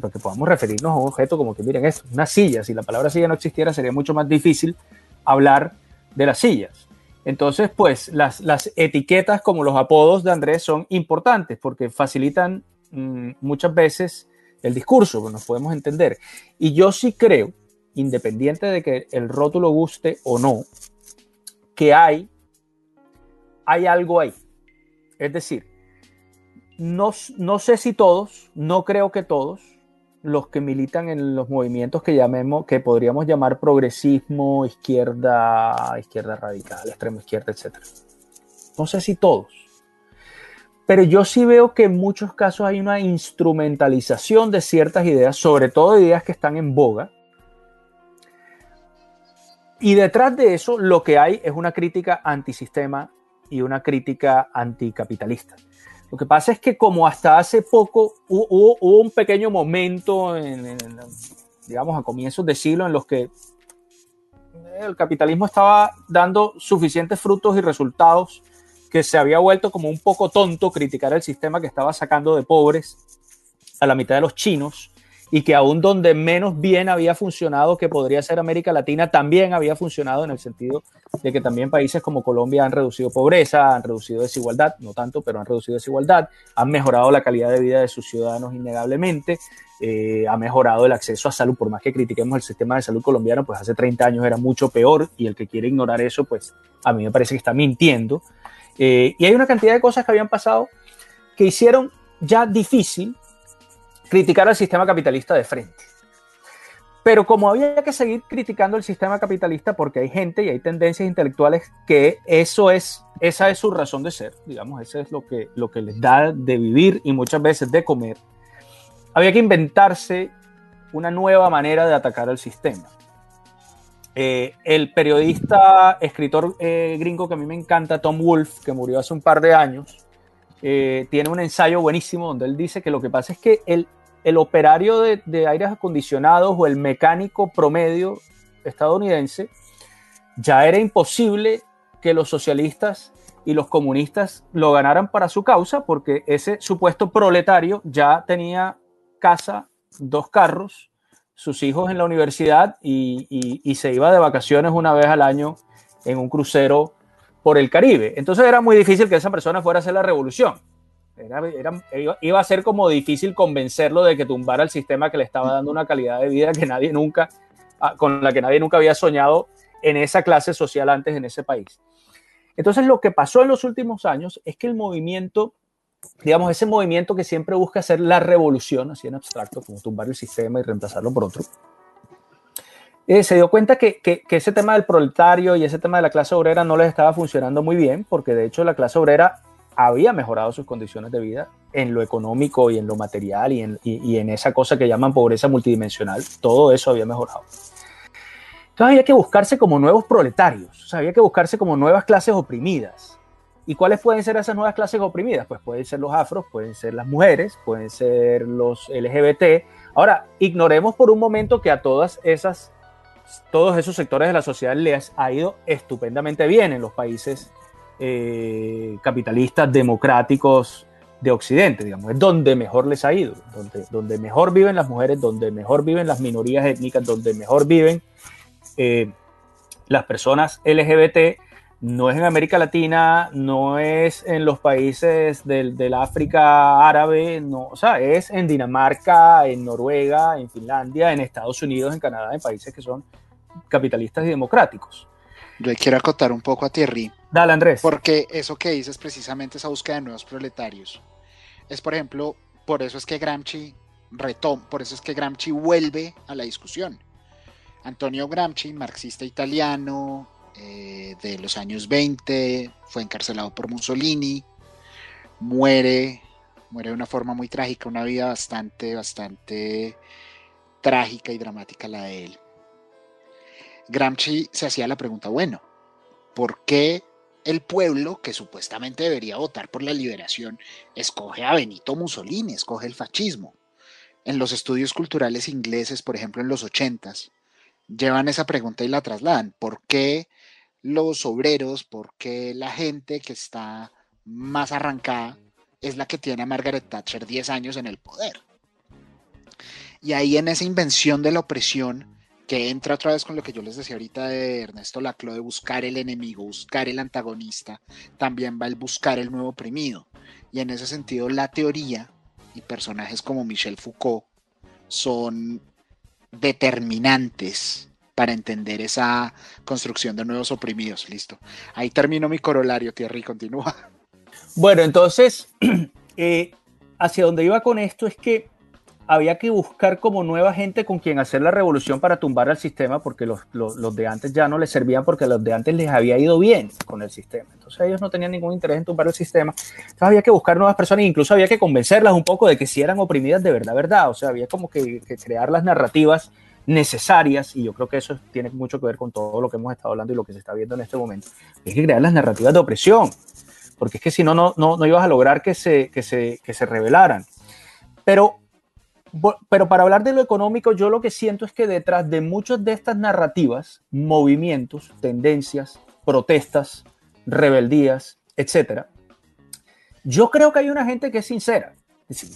para que podamos referirnos a un objeto como que, miren, es una silla. Si la palabra silla no existiera, sería mucho más difícil hablar de las sillas. Entonces, pues las, etiquetas como los apodos de Andrés son importantes porque facilitan mmm, muchas veces el discurso, nos podemos entender. Y yo sí creo, independiente de que el rótulo guste o no, que hay, hay algo ahí. Es decir, no, no sé si todos, no creo que todos, los que militan en los movimientos que llamemos, que podríamos llamar progresismo, izquierda, izquierda radical, extremo izquierda, etc. No sé si todos. Pero yo sí veo que en muchos casos hay una instrumentalización de ciertas ideas, sobre todo ideas que están en boga. Y detrás de eso lo que hay es una crítica antisistema y una crítica anticapitalista. Lo que pasa es que como hasta hace poco hubo, un pequeño momento, en, en, digamos, a comienzos de siglo en los que el capitalismo estaba dando suficientes frutos y resultados que se había vuelto como un poco tonto criticar el sistema que estaba sacando de pobres a la mitad de los chinos y que aún donde menos bien había funcionado, que podría ser América Latina, también había funcionado en el sentido de que también países como Colombia han reducido pobreza, han reducido desigualdad, no tanto, pero han reducido desigualdad, han mejorado la calidad de vida de sus ciudadanos innegablemente, eh, ha mejorado el acceso a salud, por más que critiquemos el sistema de salud colombiano, pues hace 30 años era mucho peor y el que quiere ignorar eso, pues a mí me parece que está mintiendo. Eh, y hay una cantidad de cosas que habían pasado que hicieron ya difícil criticar al sistema capitalista de frente. Pero como había que seguir criticando el sistema capitalista porque hay gente y hay tendencias intelectuales que eso es, esa es su razón de ser, digamos, eso es lo que, lo que les da de vivir y muchas veces de comer, había que inventarse una nueva manera de atacar al sistema. Eh, el periodista, escritor eh, gringo que a mí me encanta, Tom Wolfe, que murió hace un par de años, eh, tiene un ensayo buenísimo donde él dice que lo que pasa es que el, el operario de, de, aires acondicionados o el mecánico promedio estadounidense ya era imposible que los socialistas y los comunistas lo ganaran para su causa porque ese supuesto proletario ya tenía casa, dos carros, sus hijos en la universidad y, y, y se iba de vacaciones una vez al año en un crucero por el Caribe. Entonces era muy difícil que esa persona fuera a hacer la revolución. Era, era, iba a ser como difícil convencerlo de que tumbara el sistema que le estaba dando una calidad de vida que nadie nunca, ah, con la que nadie nunca había soñado en esa clase social antes en ese país. Entonces lo que pasó en los últimos años es que el movimiento, digamos, ese movimiento que siempre busca hacer la revolución, así en abstracto, como tumbar el sistema y reemplazarlo por otro, eh, se dio cuenta que, que, que, ese tema del proletario y ese tema de la clase obrera no les estaba funcionando muy bien, porque de hecho la clase obrera había mejorado sus condiciones de vida en lo económico y en lo material y en, y, y en esa cosa que llaman pobreza multidimensional. Todo eso había mejorado. Entonces había que buscarse como nuevos proletarios, o sea, había que buscarse como nuevas clases oprimidas. ¿Y cuáles pueden ser esas nuevas clases oprimidas? Pues pueden ser los afros, pueden ser las mujeres, pueden ser los LGBT. Ahora, ignoremos por un momento que a todas esas todos esos sectores de la sociedad les ha ido estupendamente bien en los países eh, capitalistas democráticos de Occidente, digamos, es donde mejor les ha ido, donde, donde mejor viven las mujeres, donde mejor viven las minorías étnicas, donde mejor viven eh, las personas LGBT, no es en América Latina, no es en los países del, África árabe, no, o sea, es en Dinamarca, en Noruega, en Finlandia, en Estados Unidos, en Canadá, en países que son capitalistas y democráticos. Yo quiero acotar un poco a Thierry. Dale, Andrés. Porque eso que dices precisamente esa búsqueda de nuevos proletarios. Es, por ejemplo, por eso es que Gramsci retoma, por eso es que Gramsci vuelve a la discusión. Antonio Gramsci, marxista italiano eh, de los años 20, fue encarcelado por Mussolini, muere, muere de una forma muy trágica, una vida bastante, bastante trágica y dramática la de él. Gramsci se hacía la pregunta, bueno, ¿por qué el pueblo, que supuestamente debería votar por la liberación, escoge a Benito Mussolini, escoge el fascismo? En los estudios culturales ingleses, por ejemplo, en los ochentas, llevan esa pregunta y la trasladan. ¿Por qué los obreros, por qué la gente que está más arrancada es la que tiene a Margaret Thatcher 10 años en el poder? Y ahí en esa invención de la opresión, que entra otra vez con lo que yo les decía ahorita de Ernesto Laclau, de buscar el enemigo, buscar el antagonista, también va el buscar el nuevo oprimido. Y en ese sentido, la teoría y personajes como Michel Foucault son determinantes para entender esa construcción de nuevos oprimidos. Listo. Ahí termino mi corolario, Thierry, continúa. Bueno, entonces, eh, hacia donde iba con esto es que había que buscar como nueva gente con quien hacer la revolución para tumbar al sistema, porque los, los, los, de antes ya no les servían porque a los de antes les había ido bien con el sistema. Entonces ellos no tenían ningún interés en tumbar el sistema. Entonces había que buscar nuevas personas e incluso había que convencerlas un poco de que si eran oprimidas de verdad, verdad. O sea, había como que, que crear las narrativas necesarias, y yo creo que eso tiene mucho que ver con todo lo que hemos estado hablando y lo que se está viendo en este momento, hay que crear las narrativas de opresión, porque es que si no, no, no, no ibas a lograr que se, que se, que se rebelaran. Pero pero para hablar de lo económico, yo lo que siento es que detrás de muchas de estas narrativas, movimientos, tendencias, protestas, rebeldías, etcétera, yo creo que hay una gente que es sincera.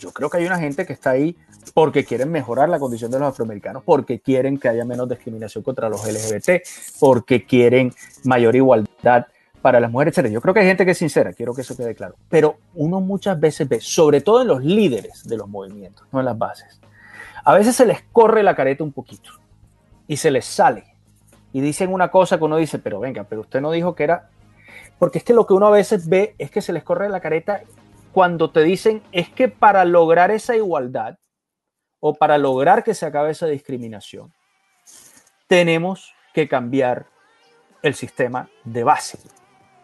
yo creo que hay una gente que está ahí porque quieren mejorar la condición de los afroamericanos, porque quieren que haya menos discriminación contra los LGBT, porque quieren mayor igualdad para las mujeres, etc. Yo creo que hay gente que es sincera, quiero que eso quede claro. Pero uno muchas veces ve, sobre todo en los líderes de los movimientos, no en las bases, a veces se les corre la careta un poquito y se les sale. Y dicen una cosa que uno dice, pero venga, pero usted no dijo que era... Porque es que lo que uno a veces ve es que se les corre la careta cuando te dicen es que para lograr esa igualdad o para lograr que se acabe esa discriminación, tenemos que cambiar el sistema de base.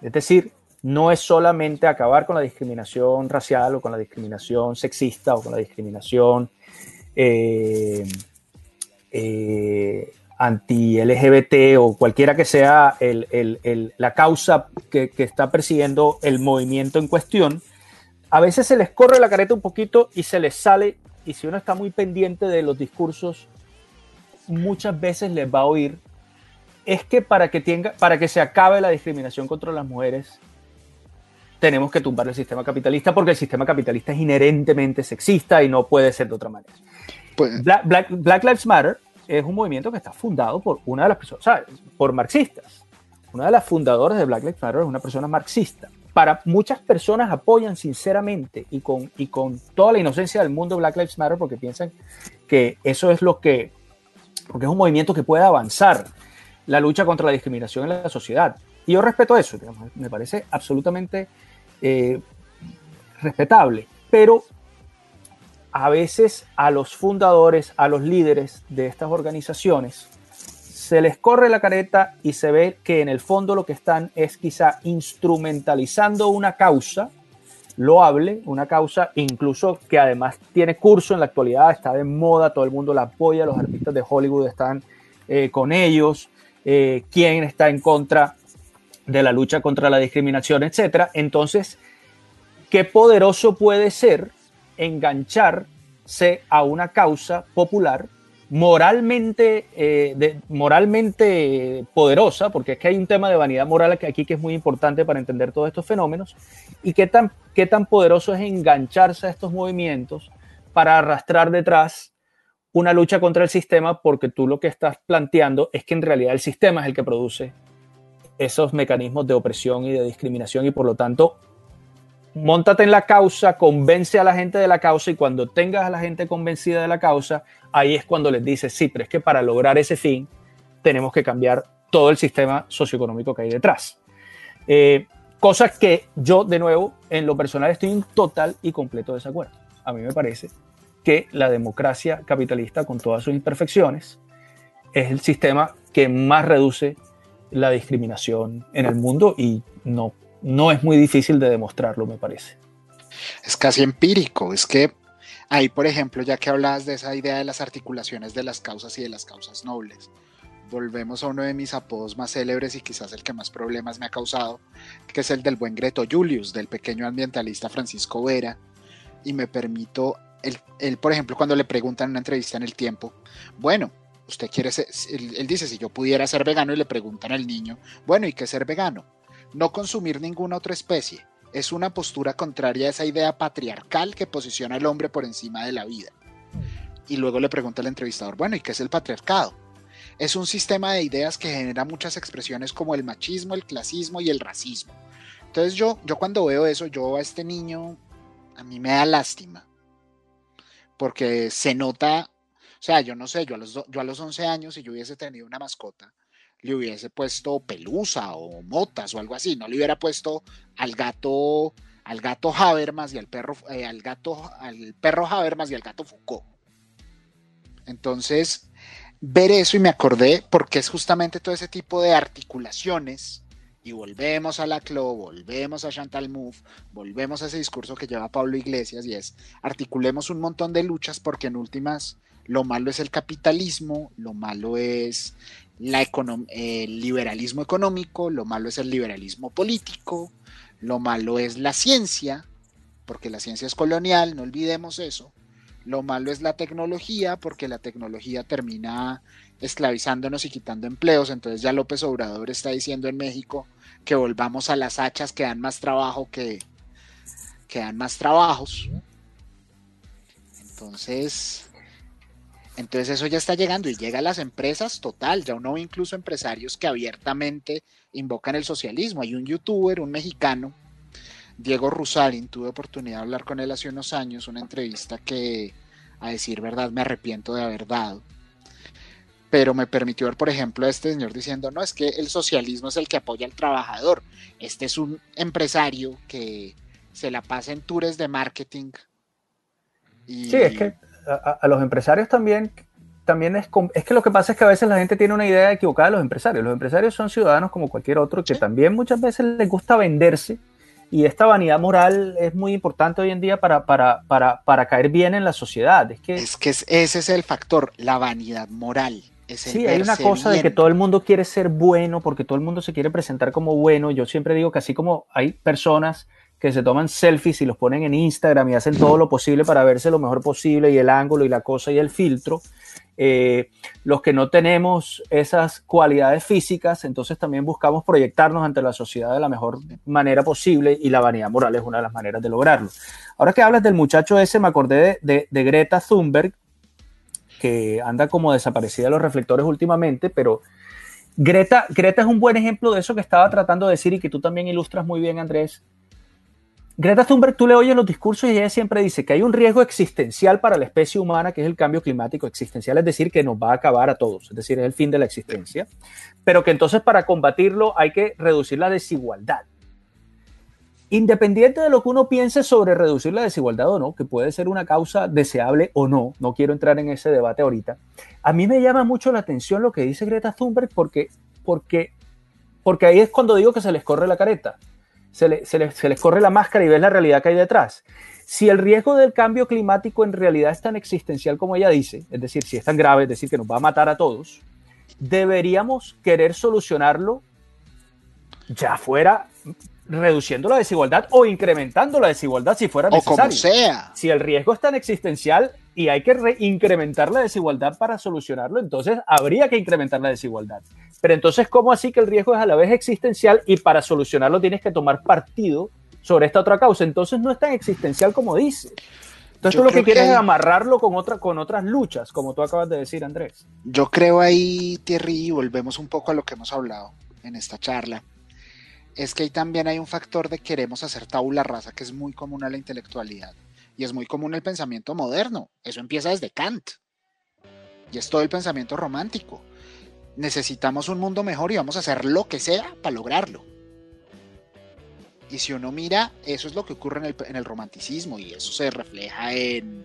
Es decir, no es solamente acabar con la discriminación racial o con la discriminación sexista o con la discriminación eh, eh, anti-LGBT o cualquiera que sea la causa que, que, está persiguiendo el movimiento en cuestión, a veces se les corre la careta un poquito y se les sale, y si uno está muy pendiente de los discursos, muchas veces les va a oír es que para que, tenga, para que se acabe la discriminación contra las mujeres, tenemos que tumbar el sistema capitalista porque el sistema capitalista es inherentemente sexista y no puede ser de otra manera. Pues, Black, Lives Matter es un movimiento que está fundado por una de las personas, ¿sabes? por marxistas. Una de las fundadoras de Black Lives Matter es una persona marxista. Para muchas personas apoyan sinceramente y con, y con toda la inocencia del mundo Black Lives Matter porque piensan que eso es lo que, porque es un movimiento que puede avanzar la lucha contra la discriminación en la sociedad. Y yo respeto eso, me parece absolutamente eh, respetable, pero a veces a los fundadores, a los líderes de estas organizaciones, se les corre la careta y se ve que en el fondo lo que están es quizá instrumentalizando una causa loable, una causa incluso que además tiene curso en la actualidad, está de moda, todo el mundo la apoya, los artistas de Hollywood están eh, con ellos, eh, quién está en contra de la lucha contra la discriminación, etcétera. Entonces, qué poderoso puede ser engancharse a una causa popular moralmente, eh, moralmente poderosa, porque es que hay un tema de vanidad moral aquí que es muy importante para entender todos estos fenómenos, y qué tan, qué tan poderoso es engancharse a estos movimientos para arrastrar detrás una lucha contra el sistema porque tú lo que estás planteando es que en realidad el sistema es el que produce esos mecanismos de opresión y de discriminación y por lo tanto montate en la causa, convence a la gente de la causa y cuando tengas a la gente convencida de la causa, ahí es cuando les dices, sí, pero es que para lograr ese fin tenemos que cambiar todo el sistema socioeconómico que hay detrás. Eh, cosas que yo, de nuevo, en lo personal estoy en total y completo desacuerdo. A mí me parece que la democracia capitalista, con todas sus imperfecciones, es el sistema que más reduce la discriminación en el mundo y no, no es muy difícil de demostrarlo, me parece. Es casi empírico, es que ahí, por ejemplo, ya que hablabas de esa idea de las articulaciones de las causas y de las causas nobles, volvemos a uno de mis apodos más célebres y quizás el que más problemas me ha causado, que es el del buen Greto Julius, del pequeño ambientalista Francisco Vera, y me permito él, por ejemplo, cuando le preguntan en una entrevista en el tiempo, bueno, usted quiere ser, él, dice, si yo pudiera ser vegano y le preguntan al niño, bueno, ¿y qué ser vegano? No consumir ninguna otra especie. Es una postura contraria a esa idea patriarcal que posiciona al hombre por encima de la vida. Y luego le pregunta al entrevistador, bueno, ¿y qué es el patriarcado? Es un sistema de ideas que genera muchas expresiones como el machismo, el clasismo y el racismo. Entonces yo, yo cuando veo eso, yo a este niño, a mí me da lástima porque se nota, o sea, yo no sé, yo a los, yo a los 11 años, si yo hubiese tenido una mascota, le hubiese puesto pelusa o motas o algo así, no le hubiera puesto al gato al gato Habermas y al perro eh, al gato al perro Habermas y al gato Foucault. Entonces, ver eso y me acordé porque es justamente todo ese tipo de articulaciones y volvemos a la CLO, volvemos a Chantal Mouffe, volvemos a ese discurso que lleva Pablo Iglesias y es articulemos un montón de luchas porque en últimas lo malo es el capitalismo, lo malo es el liberalismo económico, lo malo es el liberalismo político, lo malo es la ciencia, porque la ciencia es colonial, no olvidemos eso. Lo malo es la tecnología, porque la tecnología termina esclavizándonos y quitando empleos. Entonces ya López Obrador está diciendo en México que volvamos a las hachas que dan más trabajo que, que dan más trabajos. Entonces, entonces eso ya está llegando y llega a las empresas total. Ya uno ve incluso empresarios que abiertamente invocan el socialismo. Hay un youtuber, un mexicano, Diego Rusalin, tuve oportunidad de hablar con él hace unos años, una entrevista que, a decir verdad, me arrepiento de haber dado. Pero me permitió ver, por ejemplo, a este señor diciendo, no, es que el socialismo es el que apoya al trabajador. Este es un empresario que se la pasa en tours de marketing. Y... Sí, es que a, los empresarios también, también es, es que lo que pasa es que a veces la gente tiene una idea equivocada de los empresarios. Los empresarios son ciudadanos como cualquier otro que también muchas veces les gusta venderse y esta vanidad moral es muy importante hoy en día para, para, para, para caer bien en la sociedad. Es que, es que ese es el factor, la vanidad moral. Sí, hay una cosa de que todo el mundo quiere ser bueno porque todo el mundo se quiere presentar como bueno. Yo siempre digo que así como hay personas que se toman selfies y los ponen en Instagram y hacen todo lo posible para verse lo mejor posible y el ángulo y la cosa y el filtro. Eh, los que no tenemos esas cualidades físicas, entonces también buscamos proyectarnos ante la sociedad de la mejor manera posible y la vanidad moral es una de las maneras de lograrlo. Ahora que hablas del muchacho ese, me acordé de, de Greta Thunberg, que anda como desaparecida de los reflectores últimamente, pero Greta, Greta es un buen ejemplo de eso que estaba tratando de decir y que tú también ilustras muy bien, Andrés, Greta Thunberg, tú le oyes los discursos y ella siempre dice que hay un riesgo existencial para la especie humana, que es el cambio climático existencial, es decir, que nos va a acabar a todos, es decir, es el fin de la existencia, pero que entonces para combatirlo hay que reducir la desigualdad. Independiente de lo que uno piense sobre reducir la desigualdad o no, que puede ser una causa deseable o no, no quiero entrar en ese debate ahorita, a mí me llama mucho la atención lo que dice Greta Thunberg porque, porque, porque ahí es cuando digo que se les corre la careta se, les, corre la máscara y ves la realidad que hay detrás. Si el riesgo del cambio climático en realidad es tan existencial como ella dice, es decir, si es tan grave, es decir, que nos va a matar a todos, deberíamos querer solucionarlo ya fuera reduciendo la desigualdad o incrementando la desigualdad si fuera necesario. O como sea. Si el riesgo es tan existencial y hay que incrementar la desigualdad para solucionarlo, entonces habría que incrementar la desigualdad. Pero entonces, ¿cómo así que el riesgo es a la vez existencial y para solucionarlo tienes que tomar partido sobre esta otra causa? Entonces no es tan existencial como dice. Entonces tú lo que quieres es amarrarlo con, otra, con otras luchas, como tú acabas de decir, Andrés. Yo creo ahí, Thierry, volvemos un poco a lo que hemos hablado en esta charla, es que ahí también hay un factor de queremos hacer tabula rasa que es muy común a la intelectualidad y es muy común el pensamiento moderno. Eso empieza desde Kant y es todo el pensamiento romántico necesitamos un mundo mejor y vamos a hacer lo que sea para lograrlo. Y si uno mira, eso es lo que ocurre en el, romanticismo y eso se refleja en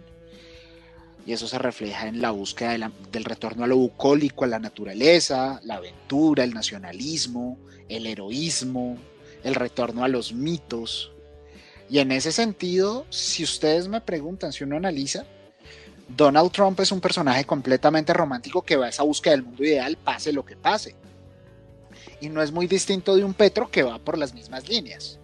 y eso se refleja en la búsqueda del retorno a lo bucólico, a la naturaleza, la aventura, el nacionalismo, el heroísmo, el retorno a los mitos. Y en ese sentido, si ustedes me preguntan, si uno analiza, Donald Trump es un personaje completamente romántico que va a esa búsqueda del mundo ideal, pase lo que pase. Y no es muy distinto de un Petro que va por las mismas líneas.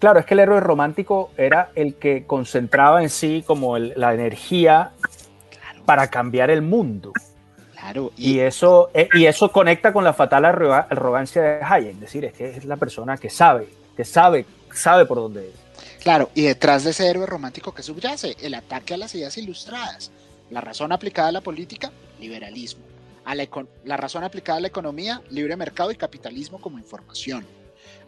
Claro, es que el héroe romántico era el que concentraba en sí como la energía para cambiar el mundo. Claro. Y, eso, eh, y eso conecta con la fatal arrogancia de Hayek. Es decir, es que es la persona que sabe, que sabe, sabe por dónde es. Claro, y detrás de ese héroe romántico que subyace el ataque a las ideas ilustradas, la razón aplicada a la política, liberalismo, a la, razón aplicada a la economía, libre mercado y capitalismo como información,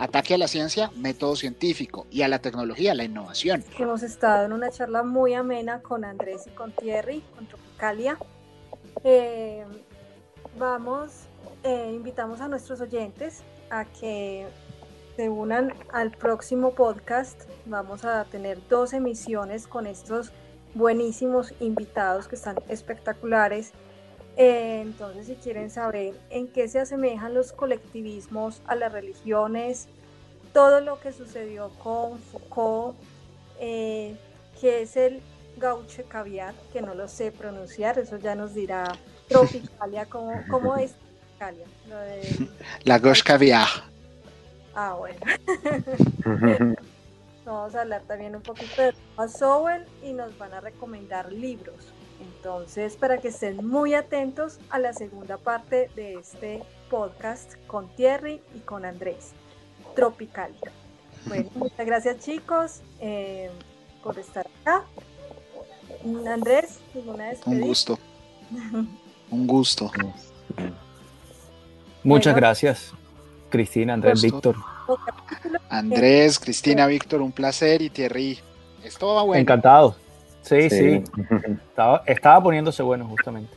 ataque a la ciencia, método científico y a la tecnología, la innovación. Hemos estado en una charla muy amena con Andrés y con Thierry, con Tropicalia. Eh, vamos, eh, invitamos a nuestros oyentes a que se unan al próximo podcast. Vamos a tener dos emisiones con estos buenísimos invitados que están espectaculares. Eh, entonces, si quieren saber en qué se asemejan los colectivismos a las religiones, todo lo que sucedió con Foucault, eh, que es el gauche caviar, que no lo sé pronunciar, eso ya nos dirá Tropicalia, ¿cómo, cómo es Tropicalia? La gauche caviar. Ah, bueno. Vamos a hablar también un poquito de Thomas Sowell y nos van a recomendar libros. Entonces, para que estén muy atentos a la segunda parte de este podcast con Thierry y con Andrés, Tropicalia. Bueno, muchas gracias chicos eh, por estar acá. Andrés, ¿alguna despedida? Un gusto. Un gusto. Muchas Bueno. gracias, Cristina, Andrés. Víctor. Andrés, Cristina, Víctor, un placer y Thierry. Esto va bueno. Encantado. Sí, sí, Sí. Estaba, estaba poniéndose bueno justamente.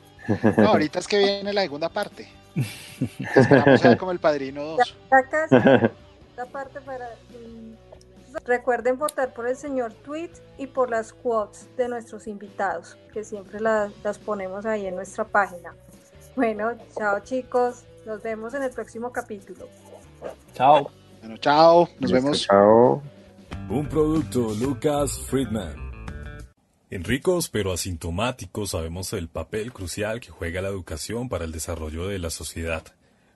No, ahorita es que viene la segunda parte. Te Esperamos como el padrino 2. Acá esta parte para mm, recuerden votar por el señor tweet y por las quotes de nuestros invitados que siempre las, las ponemos ahí en nuestra página bueno chao chicos nos vemos en el próximo capítulo Chao. Bueno, chao, nos vemos. Chao. Un producto Lucas Friedman. En ricos pero asintomáticos sabemos el papel crucial que juega la educación para el desarrollo de la sociedad.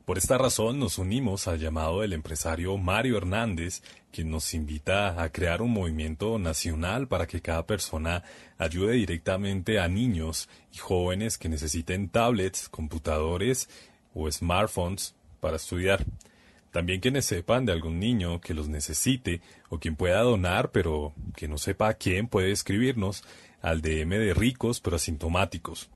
Por esta razón nos unimos al llamado del empresario Mario Hernández, quien nos invita a crear un movimiento nacional para que cada persona ayude directamente a niños y jóvenes que necesiten tablets, computadores o smartphones para estudiar. También quienes sepan de algún niño que los necesite o quien pueda donar pero que no sepa a quién puede escribirnos al DM de ricos pero asintomáticos.